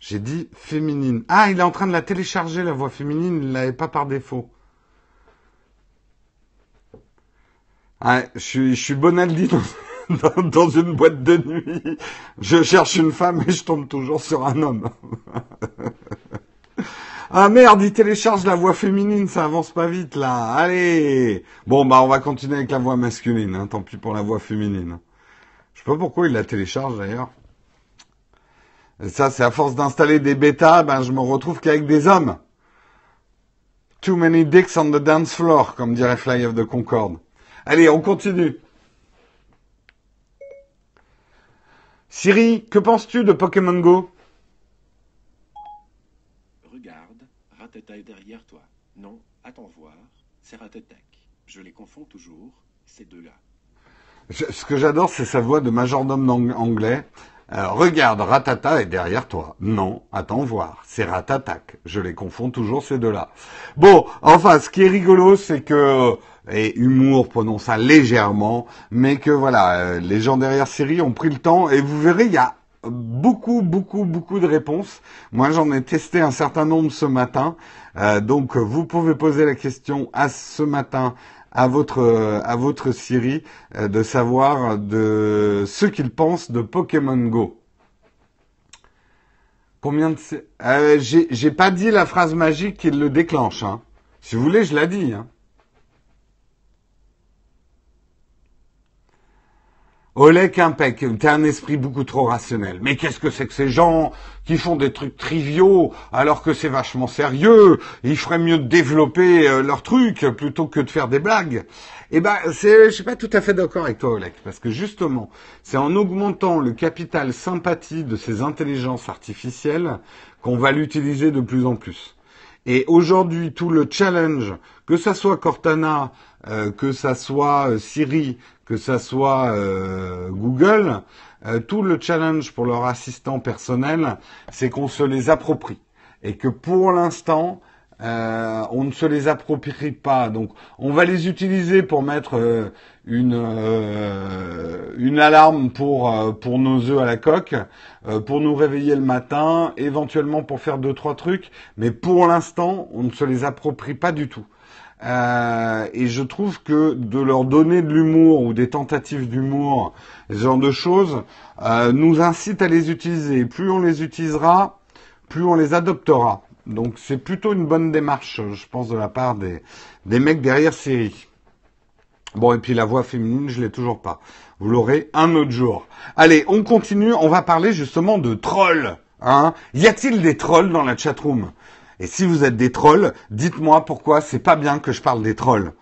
J'ai dit féminine. Ah, il est en train de la télécharger, la voix féminine, il ne l'avait pas par défaut. Ah, je suis, je suis Bonaldi dans, dans, une boîte de nuit. Je cherche une femme et je tombe toujours sur un homme. ah merde, il télécharge la voix féminine, ça avance pas vite là. Allez. Bon bah on va continuer avec la voix masculine. Hein. Tant pis pour la voix féminine. Je sais pas pourquoi il la télécharge d'ailleurs. Ça, c'est à force d'installer des bêtas, ben je me retrouve qu'avec des hommes. Too many dicks on the dance floor, comme dirait Fly of the Concorde. Allez, on continue. Siri, que penses-tu de Pokémon Go? Regarde, Ratata est derrière toi. Non, attends voir, c'est Ratatak. Je les confonds toujours, ces deux-là. Ce que j'adore, c'est sa voix de majordome anglais. Euh, regarde, Ratata est derrière toi. Non, attends voir, c'est Ratatak. Je les confonds toujours ces deux-là. Bon, enfin, ce qui est rigolo, c'est que et humour, prenons ça légèrement, mais que voilà, euh, les gens derrière Siri ont pris le temps et vous verrez, il y a beaucoup, beaucoup, beaucoup de réponses. Moi, j'en ai testé un certain nombre ce matin, euh, donc vous pouvez poser la question à ce matin à votre à votre Siri euh, de savoir de ce qu'il pense de Pokémon Go. Combien de euh, j'ai pas dit la phrase magique qui le déclenche. Hein. Si vous voulez, je l'ai dit. Hein. Olek Impec, t'as un esprit beaucoup trop rationnel. Mais qu'est-ce que c'est que ces gens qui font des trucs triviaux alors que c'est vachement sérieux? Ils feraient mieux de développer euh, leurs trucs plutôt que de faire des blagues. Eh ben, c'est, je suis pas tout à fait d'accord avec toi, Olek, parce que justement, c'est en augmentant le capital sympathie de ces intelligences artificielles qu'on va l'utiliser de plus en plus. Et aujourd'hui, tout le challenge, que ça soit Cortana, euh, que ça soit euh, Siri, que ça soit euh, Google, tout le challenge pour leur assistant personnel, c'est qu'on se les approprie. Et que pour l'instant, on ne se les approprie pas. Donc, on va les utiliser pour mettre une une alarme pour pour nos œufs à la coque, pour nous réveiller le matin, éventuellement pour faire deux trois trucs. Mais pour l'instant, on ne se les approprie pas du tout. Et je trouve que de leur donner de l'humour ou des tentatives d'humour, ce genre de choses, nous incite à les utiliser. Plus on les utilisera, plus on les adoptera. Donc c'est plutôt une bonne démarche, je pense, de la part des, des mecs derrière Siri. Bon, et puis la voix féminine, je l'ai toujours pas. Vous l'aurez un autre jour. Allez, on continue, on va parler justement de trolls. Hein y a-t-il des trolls dans la chatroom? Et si vous êtes des trolls, dites-moi pourquoi c'est pas bien que je parle des trolls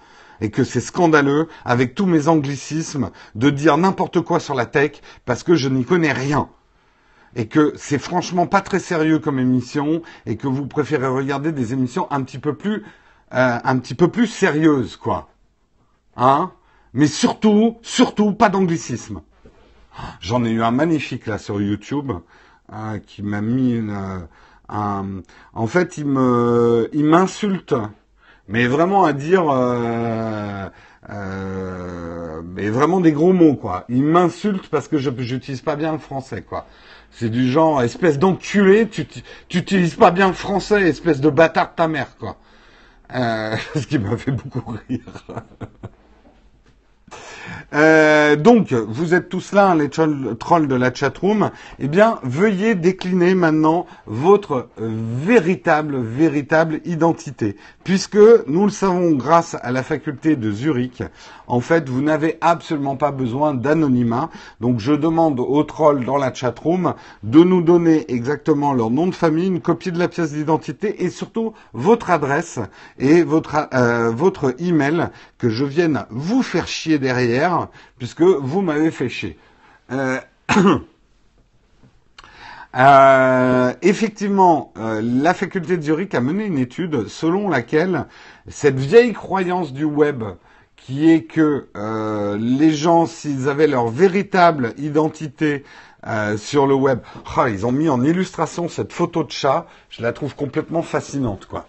et que c'est scandaleux, avec tous mes anglicismes, de dire n'importe quoi sur la tech parce que je n'y connais rien et que c'est franchement pas très sérieux comme émission et que vous préférez regarder des émissions un petit peu plus euh, un petit peu plus sérieuses quoi. Hein? Mais surtout, surtout pas d'anglicisme. J'en ai eu un magnifique là sur YouTube euh, qui m'a mis une, euh, un en fait, il me il m'insulte mais vraiment à dire euh, euh, mais vraiment des gros mots quoi. Il m'insulte parce que je j'utilise pas bien le français quoi. C'est du genre, espèce d'enculé, tu n'utilises pas bien le français, espèce de bâtard de ta mère, quoi. Euh, ce qui m'a fait beaucoup rire. Euh, donc, vous êtes tous là, les trolls de la chatroom. Eh bien, veuillez décliner maintenant votre véritable, véritable identité. Puisque, nous le savons grâce à la faculté de Zurich, en fait, vous n'avez absolument pas besoin d'anonymat. Donc, je demande aux trolls dans la chatroom de nous donner exactement leur nom de famille, une copie de la pièce d'identité et surtout votre adresse et votre, euh, votre email que je vienne vous faire chier derrière puisque vous m'avez fait chier. Euh, euh, effectivement, euh, la faculté de Zurich a mené une étude selon laquelle cette vieille croyance du web qui est que les gens, s'ils avaient leur véritable identité sur le web, oh, ils ont mis en illustration cette photo de chat, je la trouve complètement fascinante, quoi.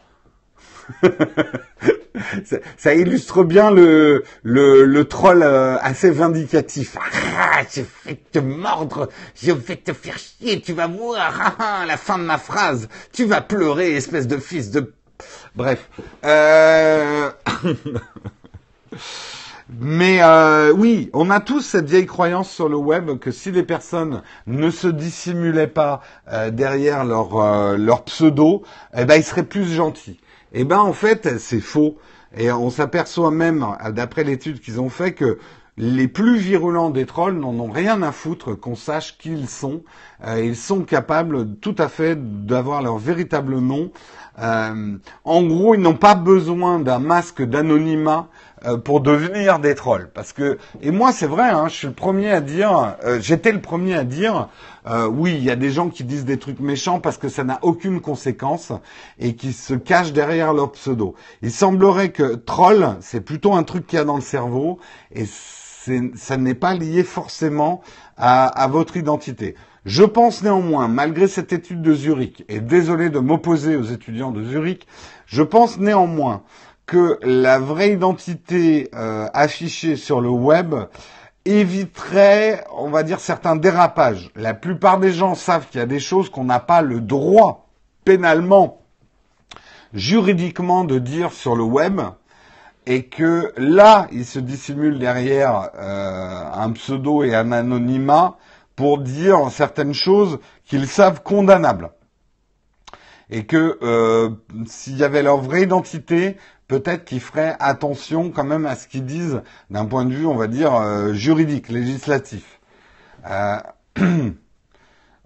ça, illustre bien le, le, troll euh, assez vindicatif. Ah, je vais te mordre, je vais te faire chier, tu vas voir, ah, ah, la fin de ma phrase, tu vas pleurer, espèce de fils de... Bref. Euh... Mais euh, oui, on a tous cette vieille croyance sur le web que si les personnes ne se dissimulaient pas euh, derrière leur, leur pseudo, eh ben ils seraient plus gentils. Eh ben en fait, c'est faux. Et on s'aperçoit même, d'après l'étude qu'ils ont fait, que les plus virulents des trolls n'en ont rien à foutre qu'on sache qui ils sont. Euh, ils sont capables tout à fait d'avoir leur véritable nom. Euh, en gros, ils n'ont pas besoin d'un masque d'anonymat euh, pour devenir des trolls. Parce que et moi c'est vrai, hein, je suis le premier à dire, euh, j'étais le premier à dire, euh, oui, il y a des gens qui disent des trucs méchants parce que ça n'a aucune conséquence et qui se cachent derrière leur pseudo. Il semblerait que troll, c'est plutôt un truc qu'il y a dans le cerveau et ça n'est pas lié forcément à, à votre identité. Je pense néanmoins, malgré cette étude de Zurich, et désolé de m'opposer aux étudiants de Zurich, je pense néanmoins que la vraie identité euh, affichée sur le web éviterait, on va dire, certains dérapages. La plupart des gens savent qu'il y a des choses qu'on n'a pas le droit pénalement, juridiquement de dire sur le web, et que là, ils se dissimulent derrière euh, un pseudo et un anonymat pour dire certaines choses qu'ils savent condamnables. Et que euh, s'il y avait leur vraie identité, peut-être qu'ils feraient attention quand même à ce qu'ils disent d'un point de vue, on va dire, euh, juridique, législatif. Euh...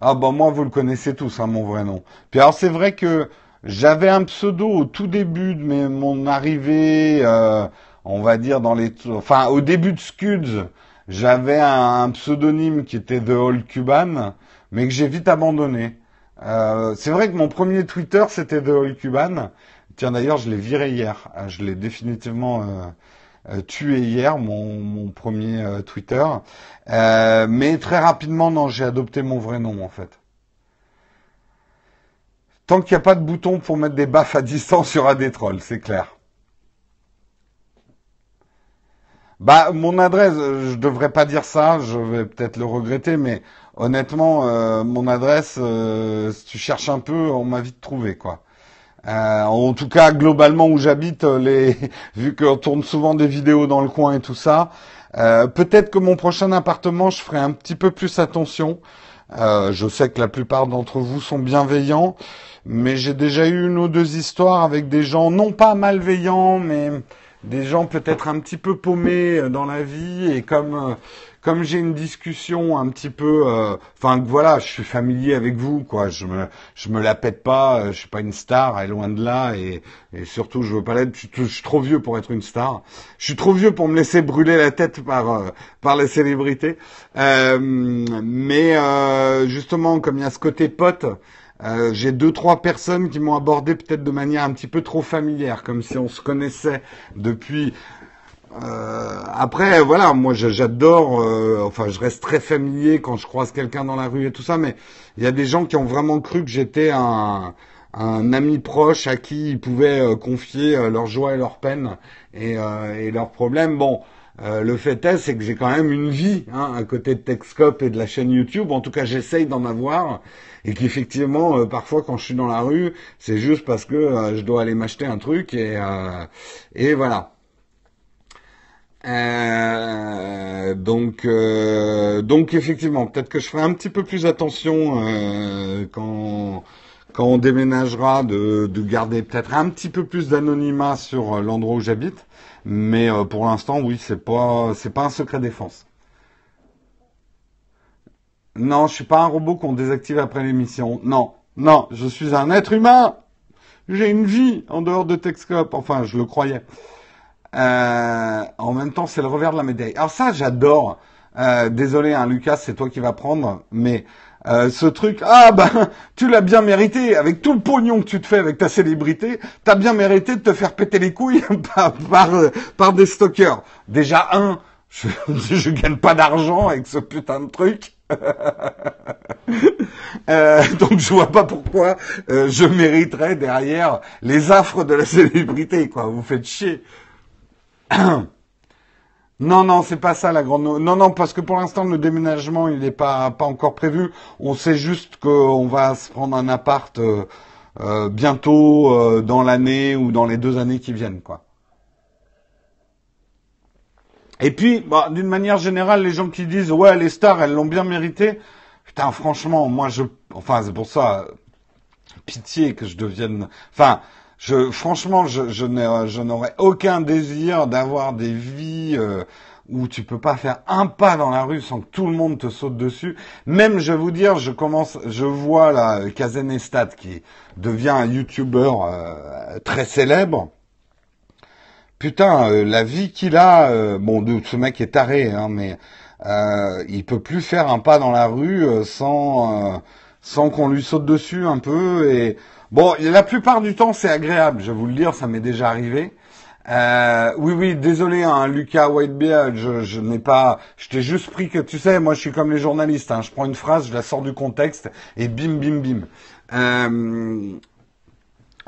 ah bah moi, vous le connaissez tous, hein, mon vrai nom. Puis alors c'est vrai que j'avais un pseudo au tout début de mon arrivée, euh, on va dire dans les, enfin au début de Scuds, j'avais un, pseudonyme qui était The Old Cuban, mais que j'ai vite abandonné. Euh, c'est vrai que mon premier Twitter c'était The Old Cuban. Tiens d'ailleurs je l'ai viré hier. Euh, je l'ai définitivement tué hier mon, premier Twitter. mais très rapidement non j'ai adopté mon vrai nom en fait. Tant qu'il n'y a pas de bouton pour mettre des baffes à distance sur des trolls, c'est clair. Bah, mon adresse, je devrais pas dire ça, je vais peut-être le regretter, mais honnêtement, euh, mon adresse, euh, si tu cherches un peu, on m'a vite trouvé, quoi. Euh, en tout cas, globalement où j'habite, les, vu qu'on tourne souvent des vidéos dans le coin et tout ça, peut-être que mon prochain appartement, je ferai un petit peu plus attention. je sais que la plupart d'entre vous sont bienveillants mais j'ai déjà eu une ou deux histoires avec des gens non pas malveillants, mais des gens peut-être un petit peu paumés euh, dans la vie et comme euh, comme j'ai une discussion un petit peu, euh, enfin voilà, je suis familier avec vous, quoi. Je me, je me la pète pas. je suis pas une star, est loin de là, et, et surtout je veux pas l'être. Je, suis trop vieux pour être une star. Je suis trop vieux pour me laisser brûler la tête par par les célébrités. mais justement, comme il y a ce côté pote. Euh, j'ai deux trois personnes qui m'ont abordé peut-être de manière un petit peu trop familière, comme si on se connaissait depuis. Euh, après, voilà, moi j'adore, euh, enfin je reste très familier quand je croise quelqu'un dans la rue et tout ça, mais il y a des gens qui ont vraiment cru que j'étais un, un ami proche à qui ils pouvaient confier leur joie et leur peine et, et leurs problèmes. Bon, le fait est, c'est que j'ai quand même une vie hein, à côté de Techscope et de la chaîne YouTube. En tout cas, j'essaye d'en avoir et qu'effectivement, euh, parfois quand je suis dans la rue, c'est juste parce que euh, je dois aller m'acheter un truc et, euh, et voilà. Donc, donc effectivement, peut-être que je ferai un petit peu plus attention quand quand on déménagera de, de garder peut-être un petit peu plus d'anonymat sur l'endroit où j'habite. Mais pour l'instant, oui, c'est pas c'est pas un secret défense. Non, je suis pas un robot qu'on désactive après l'émission. Non, non, je suis un être humain. J'ai une vie en dehors de Texcope. Enfin, je le croyais. Euh, en même temps, c'est le revers de la médaille. Alors ça, j'adore. Euh, désolé, hein, Lucas, c'est toi qui vas prendre, mais euh, ce truc, ah ben, tu l'as bien mérité, avec tout le pognon que tu te fais avec ta célébrité, t'as bien mérité de te faire péter les couilles par, par, des stockers. Déjà, un, je, je gagne pas d'argent avec ce putain de truc. Euh, donc je vois pas pourquoi euh, je mériterais derrière les affres de la célébrité, quoi. Vous faites chier. non, non, c'est pas ça la grande. Non, non, parce que pour l'instant le déménagement il n'est pas encore prévu. On sait juste qu'on va se prendre un appart euh, bientôt dans l'année ou dans les deux années qui viennent, quoi. Et puis, bah, d'une manière générale, les gens qui disent ouais, les stars, elles l'ont bien mérité. Putain, franchement, moi, je, enfin, c'est pour ça, pitié que je devienne, enfin, je, franchement, je, je n'aurais aucun désir d'avoir des vies euh, où tu peux pas faire un pas dans la rue sans que tout le monde te saute dessus. Même, je vais vous dire, je commence, je vois là, Kazen qui devient un YouTuber euh, très célèbre putain, euh, la vie qu'il a, euh, bon, ce mec est taré, hein, mais euh, il peut plus faire un pas dans la rue euh, sans sans qu'on lui saute dessus un peu. Et bon, la plupart du temps, c'est agréable. Je vais vous le dire, ça m'est déjà arrivé. oui, oui, désolé, hein, Lucas Whitebeard, je, n'ai pas, je t'ai juste pris que, tu sais, moi je suis comme les journalistes, hein, je prends une phrase, je la sors du contexte et bim, bim, bim. Euh,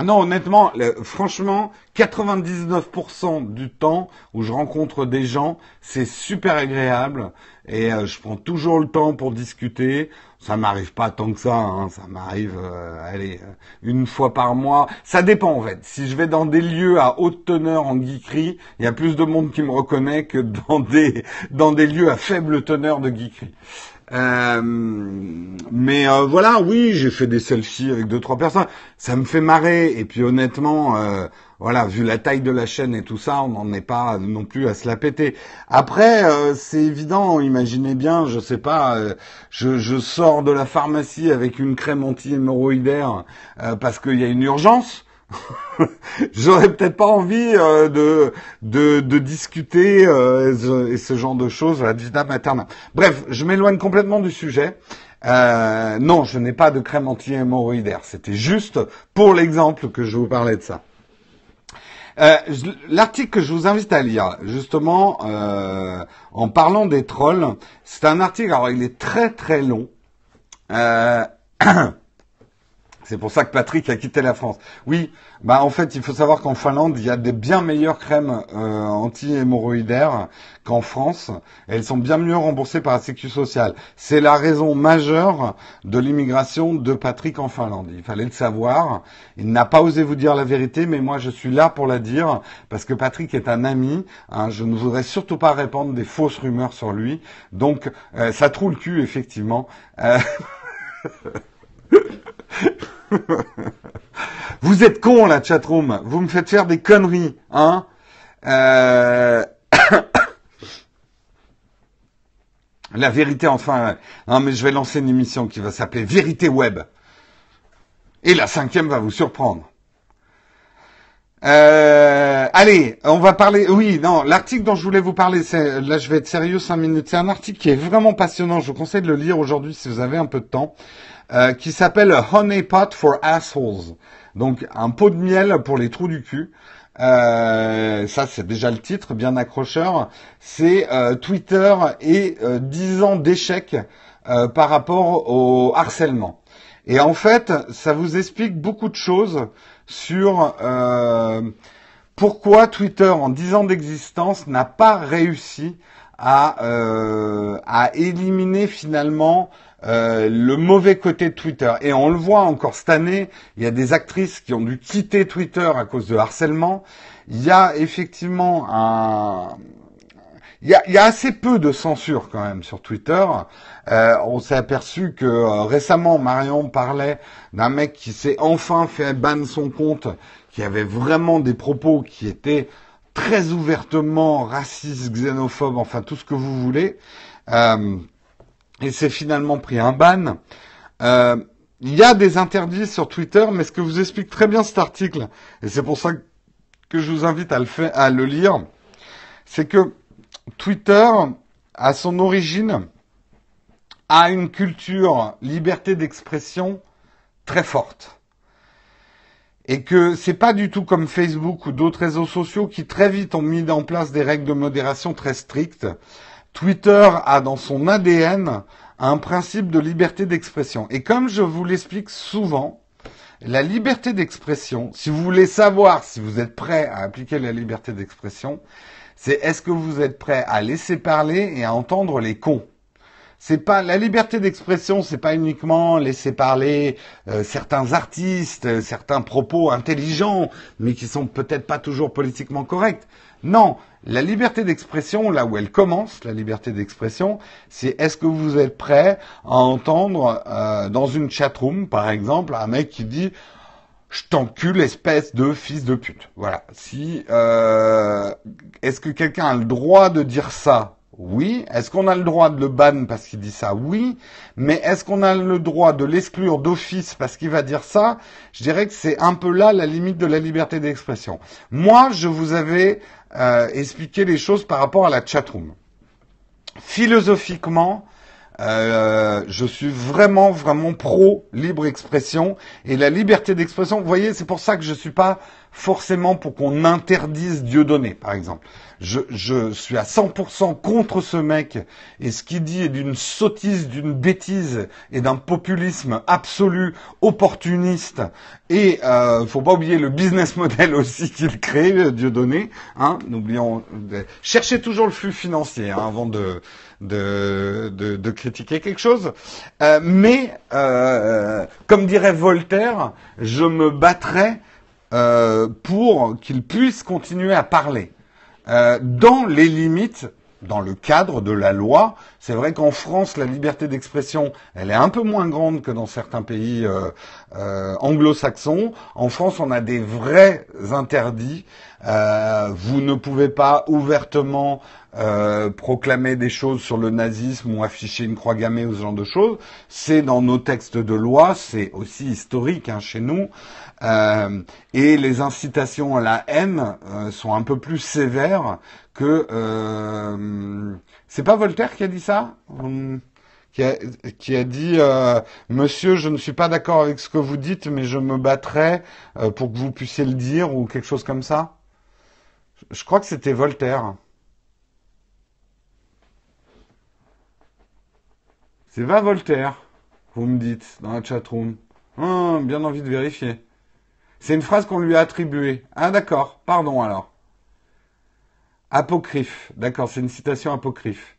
non, honnêtement, franchement, 99% du temps où je rencontre des gens, c'est super agréable et euh, je prends toujours le temps pour discuter. Ça m'arrive pas tant que ça, hein, ça m'arrive, euh, allez, euh, une fois par mois. Ça dépend en fait. Si je vais dans des lieux à haute teneur en geekerie, il y a plus de monde qui me reconnaît que dans des dans des lieux à faible teneur de geekerie. Euh, mais euh, voilà, oui, j'ai fait des selfies avec deux trois personnes. Ça me fait marrer. Et puis honnêtement, voilà, vu la taille de la chaîne et tout ça, on n'en est pas non plus à se la péter. Après, euh, c'est évident, imaginez bien, je sais pas, euh, je, sors de la pharmacie avec une crème anti-hémorroïdaire euh, parce qu'il y a une urgence. J'aurais peut-être pas envie de, de, de discuter et ce genre de choses à la maternelle. Bref, je m'éloigne complètement du sujet. non, je n'ai pas de crème anti-hémorroïdaire. C'était juste pour l'exemple que je vous parlais de ça. Euh, L'article que je vous invite à lire, justement, euh, en parlant des trolls, c'est un article, alors il est très très long. Euh, C'est pour ça que Patrick a quitté la France. Oui, bah en fait, il faut savoir qu'en Finlande, il y a des bien meilleures crèmes euh, anti-hémorroïdaires qu'en France. elles sont bien mieux remboursées par la Sécu sociale. C'est la raison majeure de l'immigration de Patrick en Finlande. Il fallait le savoir. Il n'a pas osé vous dire la vérité, mais moi, je suis là pour la dire parce que Patrick est un ami. Hein, je ne voudrais surtout pas répandre des fausses rumeurs sur lui. Donc, euh, ça trouve le cul, effectivement. Euh... Vous êtes con la chatroom. Vous me faites faire des conneries, hein euh, La vérité, enfin. Non, mais je vais lancer une émission qui va s'appeler Vérité Web. Et la cinquième va vous surprendre. Euh, allez, on va parler. Oui, non, l'article dont je voulais vous parler, c'est là, je vais être sérieux cinq minutes. C'est un article qui est vraiment passionnant. Je vous conseille de le lire aujourd'hui si vous avez un peu de temps. Euh, qui s'appelle Honey Pot for Assholes. Donc un pot de miel pour les trous du cul. Euh, ça, c'est déjà le titre, bien accrocheur. C'est euh, Twitter et 10 ans d'échec par rapport au harcèlement. Et en fait, ça vous explique beaucoup de choses sur pourquoi Twitter, en 10 ans d'existence, n'a pas réussi à, à éliminer finalement euh, le mauvais côté de Twitter. Et on le voit encore cette année, il y a des actrices qui ont dû quitter Twitter à cause de harcèlement. Il y a effectivement un... Il y a, assez peu de censure quand même sur Twitter. Euh, on s'est aperçu que euh, récemment, Marion parlait d'un mec qui s'est enfin fait ban son compte, qui avait vraiment des propos qui étaient très ouvertement racistes, xénophobes, enfin tout ce que vous voulez. Et c'est finalement pris un ban. Euh, il y a des interdits sur Twitter, mais ce que vous explique très bien cet article, et c'est pour ça que je vous invite à le, à le lire, c'est que Twitter, à son origine, a une culture liberté d'expression très forte. Et que c'est pas du tout comme Facebook ou d'autres réseaux sociaux qui très vite ont mis en place des règles de modération très strictes Twitter a dans son ADN un principe de liberté d'expression. Et comme je vous l'explique souvent, la liberté d'expression, si vous voulez savoir si vous êtes prêt à appliquer la liberté d'expression, c'est est-ce que vous êtes prêt à laisser parler et à entendre les cons? C'est pas la liberté d'expression, c'est pas uniquement laisser parler euh, certains artistes, euh, certains propos intelligents, mais qui sont peut-être pas toujours politiquement corrects. Non, la liberté d'expression, là où elle commence, la liberté d'expression, c'est est-ce que vous êtes prêt à entendre euh, dans une chatroom, par exemple, un mec qui dit je t'encule espèce de fils de pute. Voilà. Si est-ce que quelqu'un a le droit de dire ça oui. Est-ce qu'on a le droit de le ban parce qu'il dit ça? Oui. Mais est-ce qu'on a le droit de l'exclure d'office parce qu'il va dire ça? Je dirais que c'est un peu là la limite de la liberté d'expression. Moi, je vous avais euh, expliqué les choses par rapport à la chatroom. Philosophiquement, euh, je suis vraiment, vraiment pro libre expression et la liberté d'expression. Vous voyez, c'est pour ça que je suis pas forcément pour qu'on interdise Dieu donné, par exemple je, suis à 100% contre ce mec et ce qu'il dit est d'une sottise, d'une bêtise et d'un populisme absolu, opportuniste et euh, faut pas oublier le business model aussi qu'il crée, Dieu donné. Hein, n'oublions, cherchez toujours le flux financier hein, avant de, de, de, critiquer quelque chose. Euh, mais euh, comme dirait Voltaire, je me battrai euh, pour qu'il puisse continuer à parler. Euh, dans les limites dans le cadre de la loi. C'est vrai qu'en France, la liberté d'expression, elle est un peu moins grande que dans certains pays euh, euh, anglo-saxons. En France, on a des vrais interdits. Vous ne pouvez pas ouvertement proclamer des choses sur le nazisme ou afficher une croix gammée ou ce genre de choses. C'est dans nos textes de loi, c'est aussi historique hein, chez nous. Et les incitations à la haine sont un peu plus sévères que euh, c'est pas Voltaire qui a dit ça? Qui a, dit euh, Monsieur, je ne suis pas d'accord avec ce que vous dites, mais je me battrai euh, pour que vous puissiez le dire ou quelque chose comme ça. Je crois que c'était Voltaire. C'est pas Voltaire, vous me dites dans la chatroom. Hum, bien envie de vérifier. C'est une phrase qu'on lui a attribuée. Ah d'accord, pardon alors. Apocryphe. D'accord, c'est une citation apocryphe.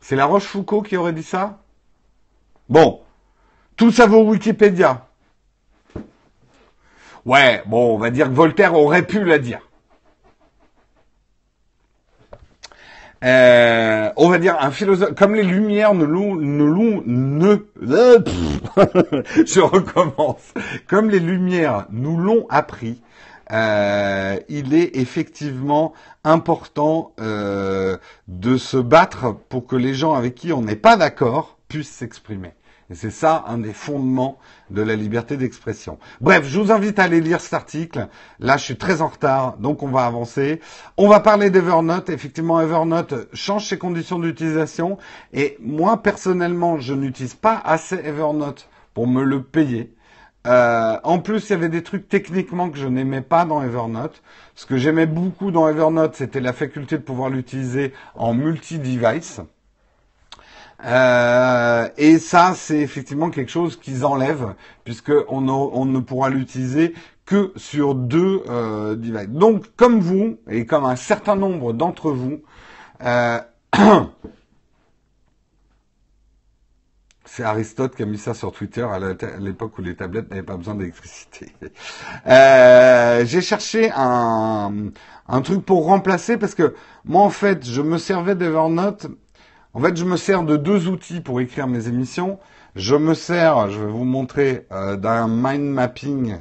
C'est La Rochefoucauld qui aurait dit ça? Bon, tout ça vaut Wikipédia. Ouais, bon, on va dire que Voltaire aurait pu la dire. Euh, on va dire un philosophe comme les Lumières ne l'ont ne ne je recommence comme les Lumières nous l'ont appris euh, il est effectivement important euh, de se battre pour que les gens avec qui on n'est pas d'accord puissent s'exprimer. Et c'est ça un des fondements de la liberté d'expression. Bref, je vous invite à aller lire cet article. Là, je suis très en retard, donc on va avancer. On va parler d'Evernote. Effectivement, Evernote change ses conditions d'utilisation. Et moi, personnellement, je n'utilise pas assez Evernote pour me le payer. Euh, en plus, il y avait des trucs techniquement que je n'aimais pas dans Evernote. Ce que j'aimais beaucoup dans Evernote, c'était la faculté de pouvoir l'utiliser en multi-device. Euh, et ça, c'est effectivement quelque chose qu'ils enlèvent, puisque on, ne pourra l'utiliser que sur deux euh, devices. Donc, comme vous, et comme un certain nombre d'entre vous, C'est Aristote qui a mis ça sur Twitter à l'époque où les tablettes n'avaient pas besoin d'électricité. Euh, j'ai cherché un, un truc pour remplacer parce que moi en fait je me servais d'Evernote. En fait je me sers de deux outils pour écrire mes émissions. Je me sers, je vais vous montrer, euh, d'un mind mapping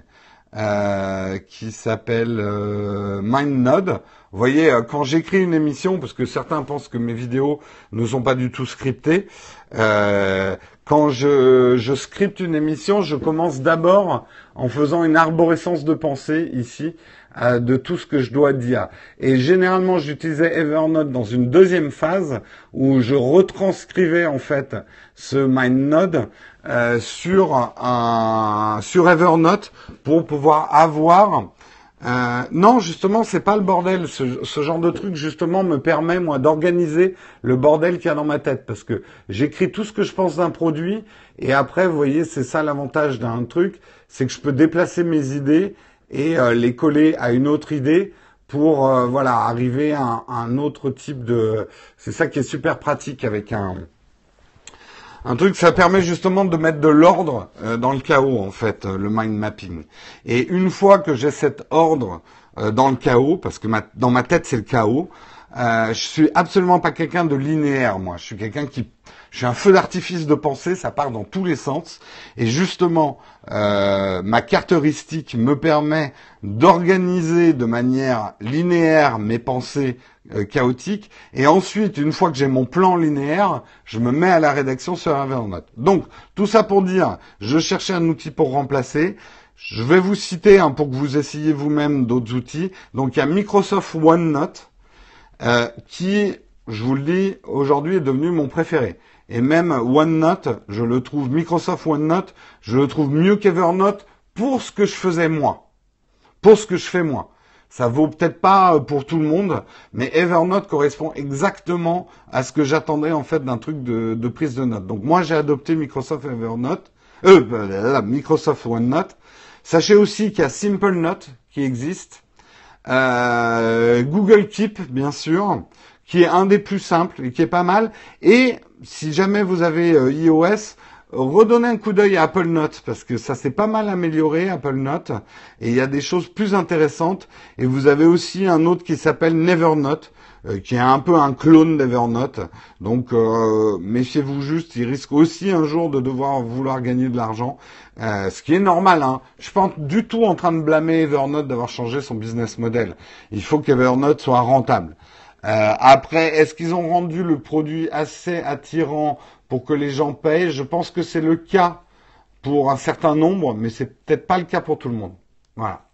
euh, qui s'appelle euh, MindNode. Vous voyez, euh, quand j'écris une émission, parce que certains pensent que mes vidéos ne sont pas du tout scriptées, quand je, je scripte une émission, je commence d'abord en faisant une arborescence de pensée ici de tout ce que je dois dire. Et généralement, j'utilisais Evernote dans une deuxième phase où je retranscrivais en fait ce MindNode euh, sur un sur Evernote pour pouvoir avoir euh, non, justement, c'est pas le bordel. Ce, ce, genre de truc, justement, me permet moi d'organiser le bordel qu'il y a dans ma tête, parce que j'écris tout ce que je pense d'un produit, et après, vous voyez, c'est ça l'avantage d'un truc, c'est que je peux déplacer mes idées et euh, les coller à une autre idée pour, euh, voilà, arriver à un autre type de. C'est ça qui est super pratique avec un un truc, ça permet justement de mettre de l'ordre euh, dans le chaos, en fait, le mind mapping. Et une fois que j'ai cet ordre dans le chaos, parce que dans ma tête c'est le chaos, je suis absolument pas quelqu'un de linéaire, moi. Je suis quelqu'un qui je suis un feu d'artifice de pensée, ça part dans tous les sens. Et justement, euh, ma caractéristique me permet d'organiser de manière linéaire mes pensées euh, chaotiques. Et ensuite, une fois que j'ai mon plan linéaire, je me mets à la rédaction sur Evernote. Donc, tout ça pour dire, je cherchais un outil pour remplacer. Je vais vous citer hein, pour que vous essayiez vous-même d'autres outils. Donc, il y a Microsoft OneNote, euh, qui, je vous le dis, aujourd'hui est devenu mon préféré. Et même OneNote, je le trouve, Microsoft OneNote, je le trouve mieux qu'Evernote pour ce que je faisais moi. Pour ce que je fais moi. Ça vaut peut-être pas pour tout le monde, mais Evernote correspond exactement à ce que j'attendais en fait d'un truc de, prise de notes. Donc moi j'ai adopté Microsoft Evernote, euh, Microsoft OneNote. Sachez aussi qu'il y a SimpleNote qui existe, euh, Google Keep bien sûr, qui est un des plus simples et qui est pas mal. Et si jamais vous avez euh, iOS, redonnez un coup d'œil à Apple Note parce que ça s'est pas mal amélioré Apple Note et il y a des choses plus intéressantes et vous avez aussi un autre qui s'appelle Nevernote. Euh, qui est un peu un clone d'Evernote. Donc euh, méfiez-vous juste, il risque aussi un jour de devoir vouloir gagner de l'argent, euh, ce qui est normal. Hein. Je suis pas du tout en train de blâmer Evernote d'avoir changé son business model. Il faut qu'Evernote soit rentable. après, est-ce qu'ils ont rendu le produit assez attirant pour que les gens payent? Je pense que c'est le cas pour un certain nombre, mais c'est peut-être pas le cas pour tout le monde. Voilà.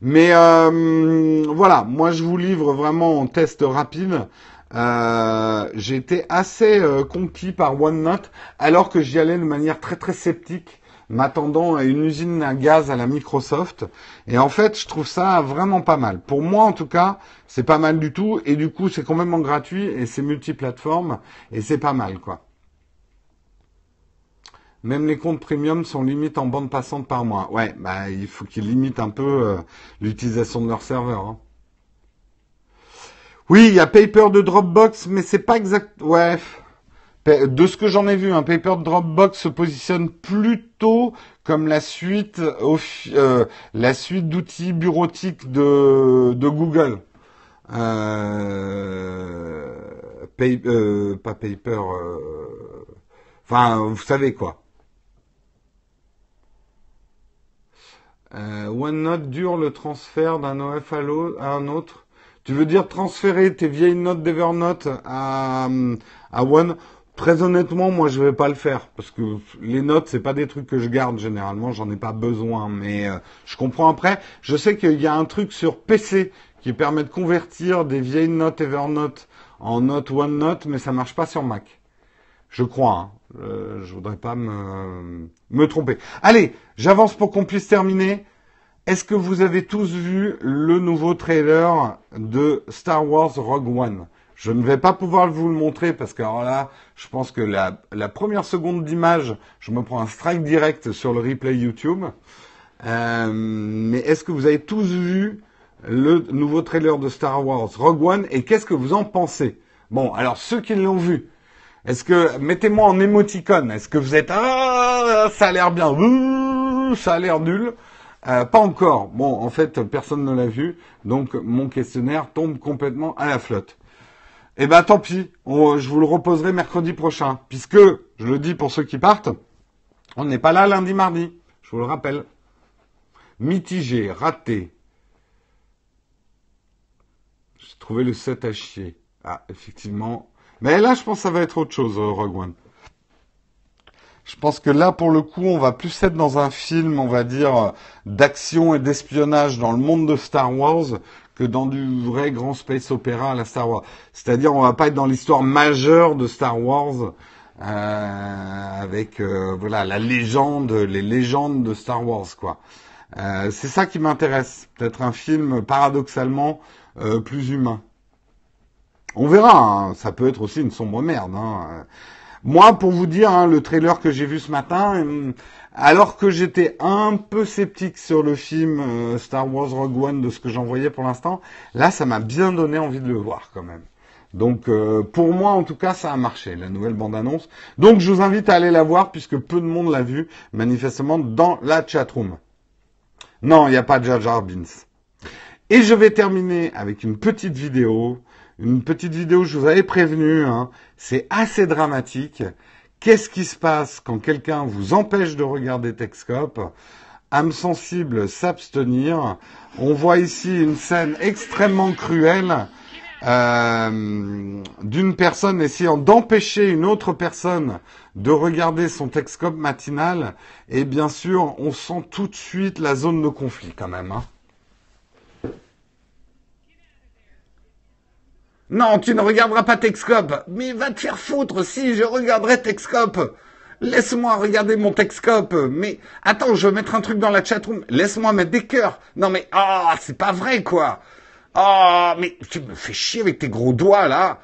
Mais euh, voilà, moi je vous livre vraiment en test rapide. Euh, j'ai été assez euh, conquis par OneNote, alors que j'y allais de manière très très sceptique, m'attendant à une usine à gaz à la Microsoft. Et en fait, je trouve ça vraiment pas mal. Pour moi, en tout cas, c'est pas mal du tout. Et du coup, c'est complètement gratuit et c'est multiplateforme et c'est pas mal, quoi. Même les comptes premium sont limite en bande passante par mois. Ouais, bah il faut qu'ils limitent un peu euh, l'utilisation de leur serveur. Hein. Oui, il y a Paper de Dropbox, mais c'est pas exact. Ouais. De ce que j'en ai vu, un Paper de Dropbox se positionne plutôt comme la suite, euh, la suite d'outils bureautiques de, Google. Euh pas Paper. Enfin, vous savez quoi. OneNote dure le transfert d'un OF à, un autre. Tu veux dire transférer tes vieilles notes d'Evernote à, à One? Très honnêtement, moi je vais pas le faire parce que les notes c'est pas des trucs que je garde généralement, j'en ai pas besoin. Mais euh, je comprends après. Je sais qu'il y a un truc sur PC qui permet de convertir des vieilles notes Evernote en notes OneNote, mais ça marche pas sur Mac. Je crois. Hein. Euh, je voudrais pas me, me tromper. Allez, j'avance pour qu'on puisse terminer. Est-ce que vous avez tous vu le nouveau trailer de Star Wars Rogue One? Je ne vais pas pouvoir vous le montrer parce que alors là, je pense que la, la première seconde d'image, je me prends un strike direct sur le replay YouTube. Euh, mais est-ce que vous avez tous vu le nouveau trailer de Star Wars Rogue One et qu'est-ce que vous en pensez? Bon, alors ceux qui l'ont vu, est-ce que mettez-moi en émoticône Est-ce que vous êtes ah ça a l'air bien, ça a l'air nul euh, Pas encore. Bon, en fait, personne ne l'a vu, donc mon questionnaire tombe complètement à la flotte. Eh ben, tant pis. je vous le reposerai mercredi prochain, puisque je le dis pour ceux qui partent, on n'est pas là lundi, mardi. Je vous le rappelle. Mitigé, raté. J'ai trouvé le 7 à chier. Ah, effectivement, mais là, je pense que ça va être autre chose, euh, Rogue One. Je pense que là, pour le coup, on va plus être dans un film, on va dire, euh, d'action et d'espionnage dans le monde de Star Wars que dans du vrai grand space opéra à la Star Wars. C'est-à-dire, on va pas être dans l'histoire majeure de Star Wars euh, avec voilà la légende, les légendes de Star Wars, quoi. c'est ça qui m'intéresse. Peut-être un film paradoxalement plus humain. On verra, hein. ça peut être aussi une sombre merde. Hein. Moi, pour vous dire, hein, le trailer que j'ai vu ce matin, euh, alors que j'étais un peu sceptique sur le film euh, Star Wars Rogue One de ce que j'en voyais pour l'instant, là, ça m'a bien donné envie de le voir quand même. Donc euh, pour moi en tout cas ça a marché, la nouvelle bande-annonce. Donc je vous invite à aller la voir puisque peu de monde l'a vu manifestement dans la chatroom. Non, il n'y a pas de Jar Jar. Et je vais terminer avec une petite vidéo une petite vidéo, je vous avais prévenu, hein, c'est assez dramatique. Qu'est-ce qui se passe quand quelqu'un vous empêche de regarder Texcope âme sensible s'abstenir. On voit ici une scène extrêmement cruelle euh, d'une personne essayant d'empêcher une autre personne de regarder son Texcope matinal. Et bien sûr, on sent tout de suite la zone de conflit quand même. Hein. Non, tu ne regarderas pas Texcope. Mais va te faire foutre si je regarderai Texcope. Laisse-moi regarder mon Texcope. Mais attends, je vais mettre un truc dans la chatroom. Laisse-moi mettre des cœurs. Non mais ah, c'est pas vrai quoi. Ah, mais tu me fais chier avec tes gros doigts là.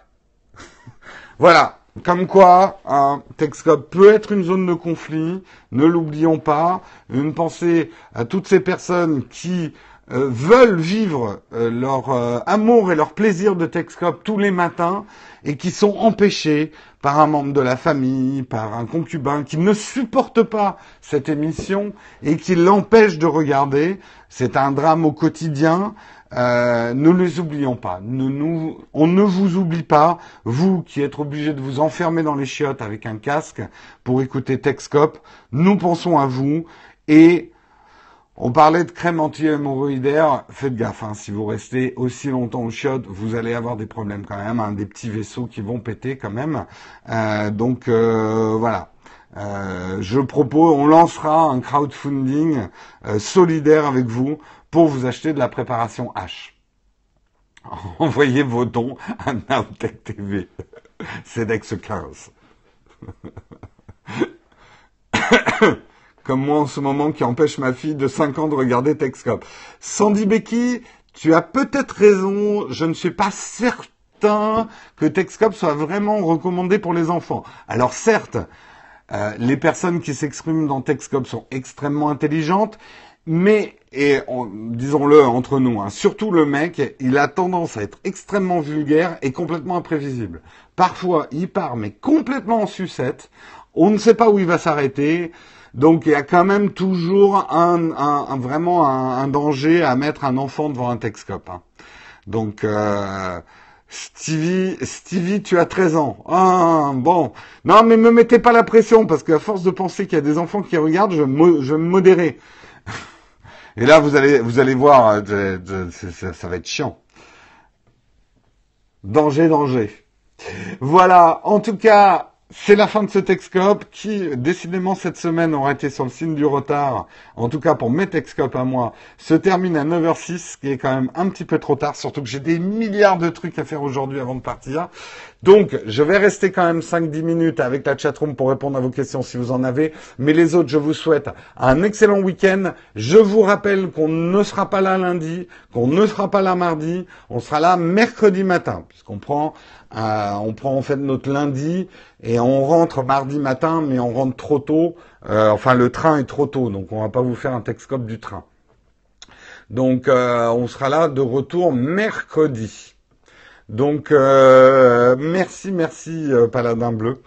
voilà. Comme quoi, un Texcope peut être une zone de conflit, ne l'oublions pas. Une pensée à toutes ces personnes qui euh, veulent vivre euh, leur euh, amour et leur plaisir de Texcope tous les matins et qui sont empêchés par un membre de la famille, par un concubin qui ne supporte pas cette émission et qui l'empêche de regarder. C'est un drame au quotidien. Euh, ne les oublions pas. on ne vous oublie pas, vous qui êtes obligés de vous enfermer dans les chiottes avec un casque pour écouter Texcop. Nous pensons à vous et on parlait de crème anti-hémorroïdaire. Faites gaffe, hein, si vous restez aussi longtemps au chiottes, vous allez avoir des problèmes quand même, hein, des petits vaisseaux qui vont péter quand même. Euh, donc euh, voilà. Euh, je propose, on lancera un crowdfunding solidaire avec vous pour vous acheter de la préparation H. Envoyez vos dons à Nowtech TV. CEDEX 15. Comme moi en ce moment qui empêche ma fille de 5 ans de regarder Texcop. Sandy Becky, tu as peut-être raison, je ne suis pas certain que Texcop soit vraiment recommandé pour les enfants. Alors certes, euh, les personnes qui s'expriment dans Texcop sont extrêmement intelligentes, mais, et disons-le entre nous, hein, surtout le mec, il a tendance à être extrêmement vulgaire et complètement imprévisible. Parfois, il part, mais complètement en sucette. On ne sait pas où il va s'arrêter. Donc, il y a quand même toujours un, vraiment un, danger à mettre un enfant devant un Texcope. Hein. Donc, euh, Stevie, Stevie, tu as 13 ans. Ah, bon. Non, mais me mettez pas la pression, parce qu'à force de penser qu'il y a des enfants qui regardent, je, je vais me modérer. Et là, vous allez, vous allez voir, euh, ça, va être chiant. Danger, danger. Voilà. En tout cas, c'est la fin de ce Texcope qui, décidément, cette semaine aura été sur le signe du retard. En tout cas, pour mes Texcopes à moi, se termine à 9h06, ce qui est quand même un petit peu trop tard, surtout que j'ai des milliards de trucs à faire aujourd'hui avant de partir. Donc, je vais rester quand même 5-10 minutes avec la chatroom pour répondre à vos questions si vous en avez. Mais les autres, je vous souhaite un excellent week-end. Je vous rappelle qu'on ne sera pas là lundi, qu'on ne sera pas là mardi. On sera là mercredi matin, puisqu'on prend euh, on prend en fait notre lundi et on rentre mardi matin, mais on rentre trop tôt. Euh, enfin, le train est trop tôt, donc on va pas vous faire un texcope du train. Donc, euh, on sera là de retour mercredi. Donc, merci, merci, Paladin Bleu.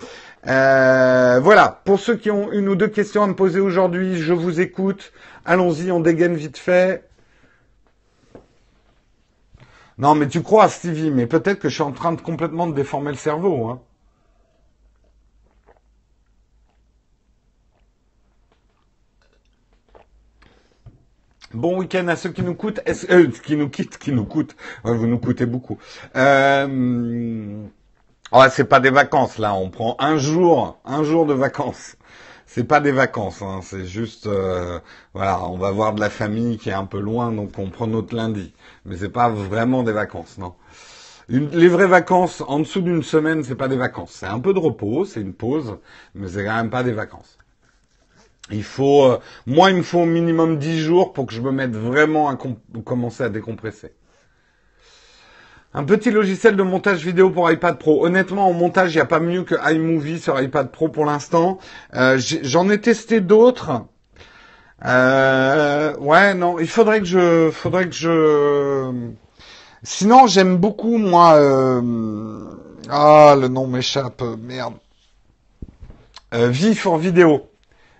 voilà, pour ceux qui ont une ou deux questions à me poser aujourd'hui, je vous écoute. Allons-y, on dégaine vite fait. Non, mais tu crois, Stevie, mais peut-être que je suis en train de complètement déformer le cerveau. Hein. Bon week-end à ceux qui nous coûtent, euh, qui nous quittent, qui nous coûtent. vous nous coûtez beaucoup. Euh... C'est pas des vacances là. On prend un jour, un jour de vacances c'est pas des vacances, hein, c'est juste, euh, voilà, on va voir de la famille qui est un peu loin, donc on prend notre lundi. Mais c'est pas vraiment des vacances, non. les vraies vacances, en dessous d'une semaine, c'est pas des vacances. C'est un peu de repos, c'est une pause, mais c'est quand même pas des vacances. Il faut, euh, moi, il me faut au minimum 10 jours pour que je me mette vraiment à commencer à décompresser. Un petit logiciel de montage vidéo pour iPad Pro. Honnêtement, en montage, il n'y a pas mieux que iMovie sur iPad Pro pour l'instant. Euh, j'en ai, testé d'autres. Euh, ouais, non, il faudrait que je, faudrait que je. Sinon, j'aime beaucoup moi. Euh, ah, le nom m'échappe, merde. V for vidéo.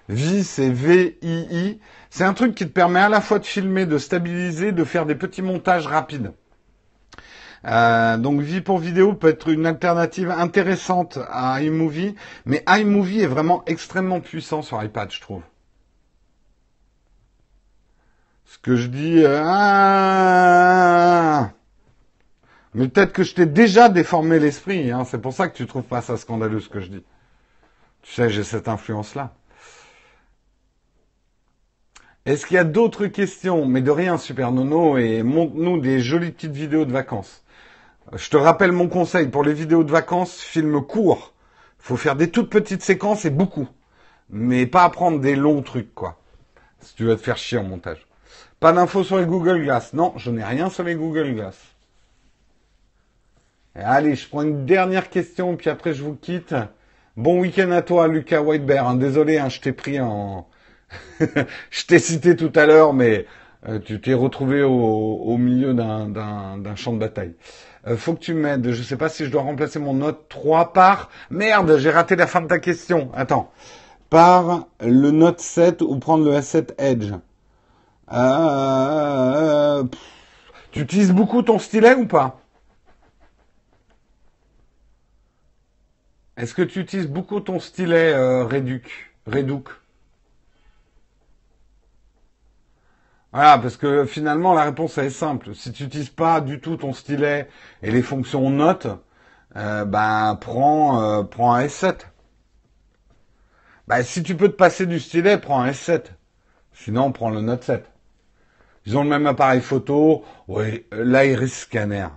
V, c'est V-I-I. C'est un truc qui te permet à la fois de filmer, de stabiliser, de faire des petits montages rapides. Euh, donc vie pour vidéo peut être une alternative intéressante à iMovie, mais iMovie est vraiment extrêmement puissant sur iPad, je trouve. Ce que je dis, euh, ah, mais peut-être que je t'ai déjà déformé l'esprit. Hein, c'est pour ça que tu trouves pas ça scandaleux ce que je dis. Tu sais, j'ai cette influence-là. Est-ce qu'il y a d'autres questions? Mais de rien, Super Nono, et montre-nous des jolies petites vidéos de vacances. Je te rappelle mon conseil pour les vidéos de vacances, film court. Faut faire des toutes petites séquences et beaucoup. Mais pas prendre des longs trucs, quoi. Si tu veux te faire chier en montage. Pas d'infos sur les Google Glass. Non, je n'ai rien sur les Google Glass. allez, je prends une dernière question, puis après je vous quitte. Bon week-end à toi, Lucas Whitebear. Désolé, hein, je t'ai pris en... je t'ai cité tout à l'heure, mais euh, tu t'es retrouvé au, milieu d'un champ de bataille. Euh, faut que tu m'aides. Je sais pas si je dois remplacer mon note 3 par... Merde, j'ai raté la fin de ta question. Attends. Par le note 7 ou prendre le S7 Edge? Euh, Tu utilises beaucoup ton stylet ou pas? Est-ce que tu utilises beaucoup ton stylet euh, Reduc Voilà, parce que finalement la réponse est simple. Si tu n'utilises pas du tout ton stylet et les fonctions notes, euh, ben prends, euh, prends un S7. Ben, si tu peux te passer du stylet, prends un S7. Sinon, prends le Note 7. Ils ont le même appareil photo, oui, l'iris scanner.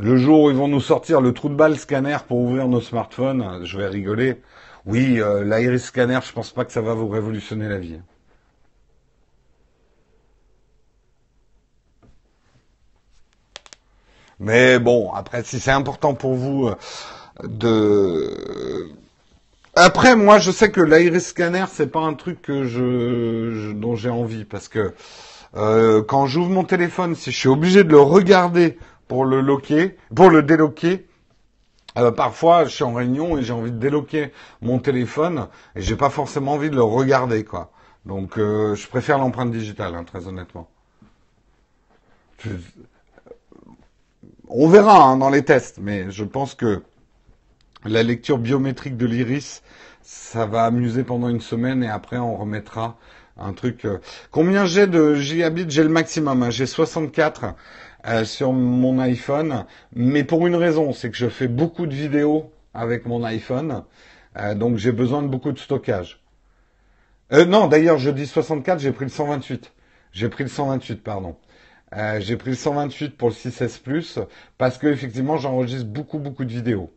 Le jour où ils vont nous sortir le trou de balle scanner pour ouvrir nos smartphones, je vais rigoler. Oui, euh, l'iris scanner, je pense pas que ça va vous révolutionner la vie. Mais bon, après, si c'est important pour vous euh, de... Après, moi, je sais que l'iris scanner, c'est pas un truc que je, dont j'ai envie, parce que euh, quand j'ouvre mon téléphone, si je suis obligé de le regarder pour le loquer, pour le déloquer, euh, parfois, je suis en réunion et j'ai envie de déloquer mon téléphone et j'ai pas forcément envie de le regarder, quoi. Donc, je préfère l'empreinte digitale, hein, très honnêtement. On verra hein, dans les tests, mais je pense que la lecture biométrique de l'iris, ça va amuser pendant une semaine et après on remettra un truc. Euh, combien j'ai de gigabits J'ai le maximum. Hein. J'ai 64 euh, sur mon iPhone, mais pour une raison, c'est que je fais beaucoup de vidéos avec mon iPhone, euh, donc j'ai besoin de beaucoup de stockage. non, d'ailleurs, je dis 64, j'ai pris le 128. J'ai pris le 128, pardon. Euh, j'ai pris le 128 pour le 6S Plus parce que effectivement j'enregistre beaucoup beaucoup de vidéos.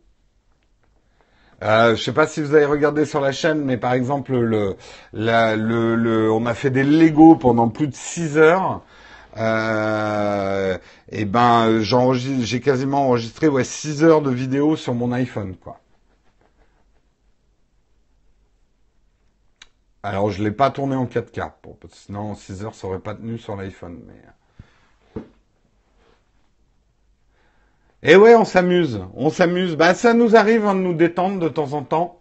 Euh, je sais pas si vous avez regardé sur la chaîne, mais par exemple le, le, on a fait des Lego pendant plus de 6 heures. Euh, et ben j'ai quasiment enregistré ouais 6 heures de vidéos sur mon iPhone quoi. Alors je l'ai pas tourné en 4K, sinon 6 heures ça aurait pas tenu sur l'iPhone. Mais Et eh ouais, on s'amuse, on s'amuse. Bah, ça nous arrive hein, de nous détendre de temps en temps.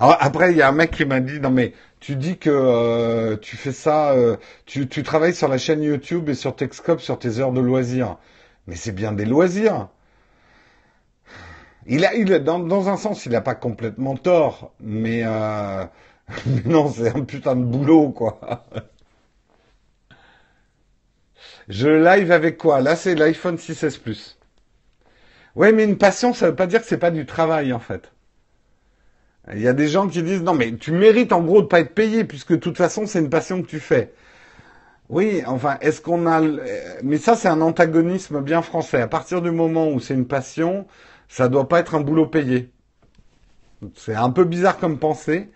Alors après, il y a un mec qui m'a dit non mais tu dis que euh, tu fais ça, euh, tu, tu travailles sur la chaîne YouTube et sur Texcope sur tes heures de loisirs. Mais c'est bien des loisirs. Il a, il dans, dans un sens, il n'a pas complètement tort, mais euh, non, c'est un putain de boulot quoi. Je live avec quoi? Là, c'est l'iPhone 6s Plus. Ouais, mais une passion, ça veut pas dire que c'est pas du travail, en fait. Il y a des gens qui disent, non, mais tu mérites en gros de pas être payé, puisque de toute façon, c'est une passion que tu fais. Oui, enfin, est-ce qu'on a... Mais ça, c'est un antagonisme bien français. À partir du moment où c'est une passion, ça doit pas être un boulot payé. C'est un peu bizarre comme pensée,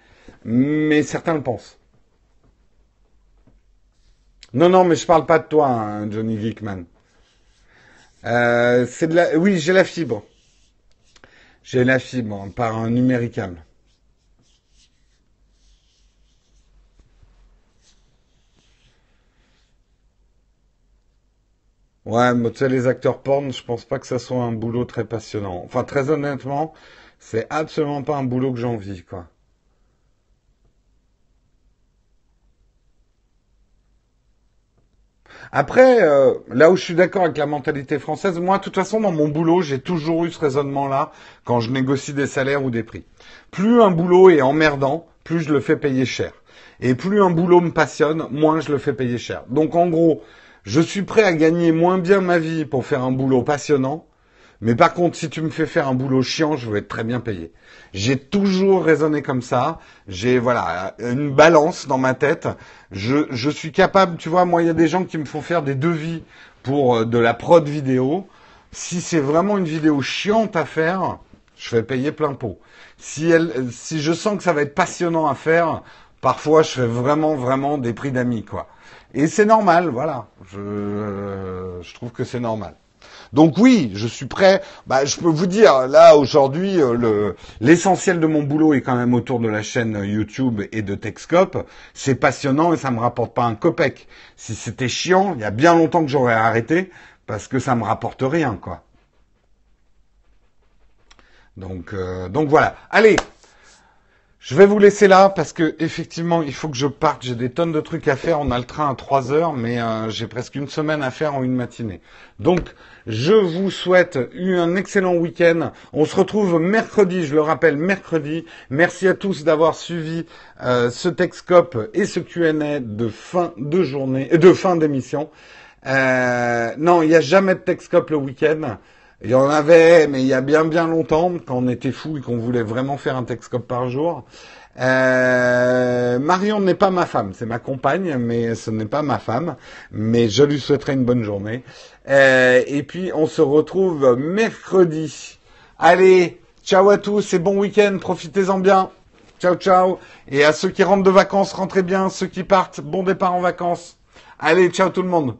mais certains le pensent. Non, non, mais je parle pas de toi, hein, Johnny Geekman. Euh, c'est de la... Oui, j'ai la fibre. J'ai la fibre par un numéricable. Ouais, mais tu sais, les acteurs porn, je pense pas que ça soit un boulot très passionnant. Enfin, très honnêtement, c'est absolument pas un boulot que j'envie, quoi. Après, euh, là où je suis d'accord avec la mentalité française, moi, de toute façon, dans mon boulot, j'ai toujours eu ce raisonnement-là quand je négocie des salaires ou des prix. Plus un boulot est emmerdant, plus je le fais payer cher. Et plus un boulot me passionne, moins je le fais payer cher. Donc en gros, je suis prêt à gagner moins bien ma vie pour faire un boulot passionnant, mais par contre, si tu me fais faire un boulot chiant, je veux être très bien payé. J'ai toujours raisonné comme ça. J'ai voilà une balance dans ma tête. Je, je suis capable, tu vois, moi il y a des gens qui me font faire des devis pour euh, de la prod vidéo. Si c'est vraiment une vidéo chiante à faire, je vais payer plein pot. Si elle, si je sens que ça va être passionnant à faire, parfois je fais vraiment vraiment des prix d'amis quoi. Et c'est normal, voilà. Je, euh, je trouve que c'est normal. Donc oui, je suis prêt. Bah, je peux vous dire, là aujourd'hui, euh, l'essentiel de mon boulot est quand même autour de la chaîne YouTube et de Techscope. C'est passionnant et ça me rapporte pas un copec. Si c'était chiant, il y a bien longtemps que j'aurais arrêté parce que ça me rapporte rien, quoi. Donc, euh, donc voilà. Allez, Je vais vous laisser là parce que effectivement, il faut que je parte. J'ai des tonnes de trucs à faire. On a le train à 3 heures, mais euh, j'ai presque une semaine à faire en une matinée. Donc, je vous souhaite un excellent week-end. On se retrouve mercredi, je le rappelle, mercredi. Merci à tous d'avoir suivi euh, ce Texcope et ce Q&A de fin de journée, euh, de fin d'émission. non, il n'y a jamais de Texcope le week-end. Il y en avait, mais il y a bien bien longtemps, quand on était fou et qu'on voulait vraiment faire un Texcope par jour. Euh, Marion n'est pas ma femme, c'est ma compagne, mais ce n'est pas ma femme. Mais je lui souhaiterais une bonne journée. Euh, et puis on se retrouve mercredi. Allez, ciao à tous et bon week-end, profitez-en bien. Ciao ciao. Et à ceux qui rentrent de vacances, rentrez bien. Ceux qui partent, bon départ en vacances. Allez, ciao tout le monde.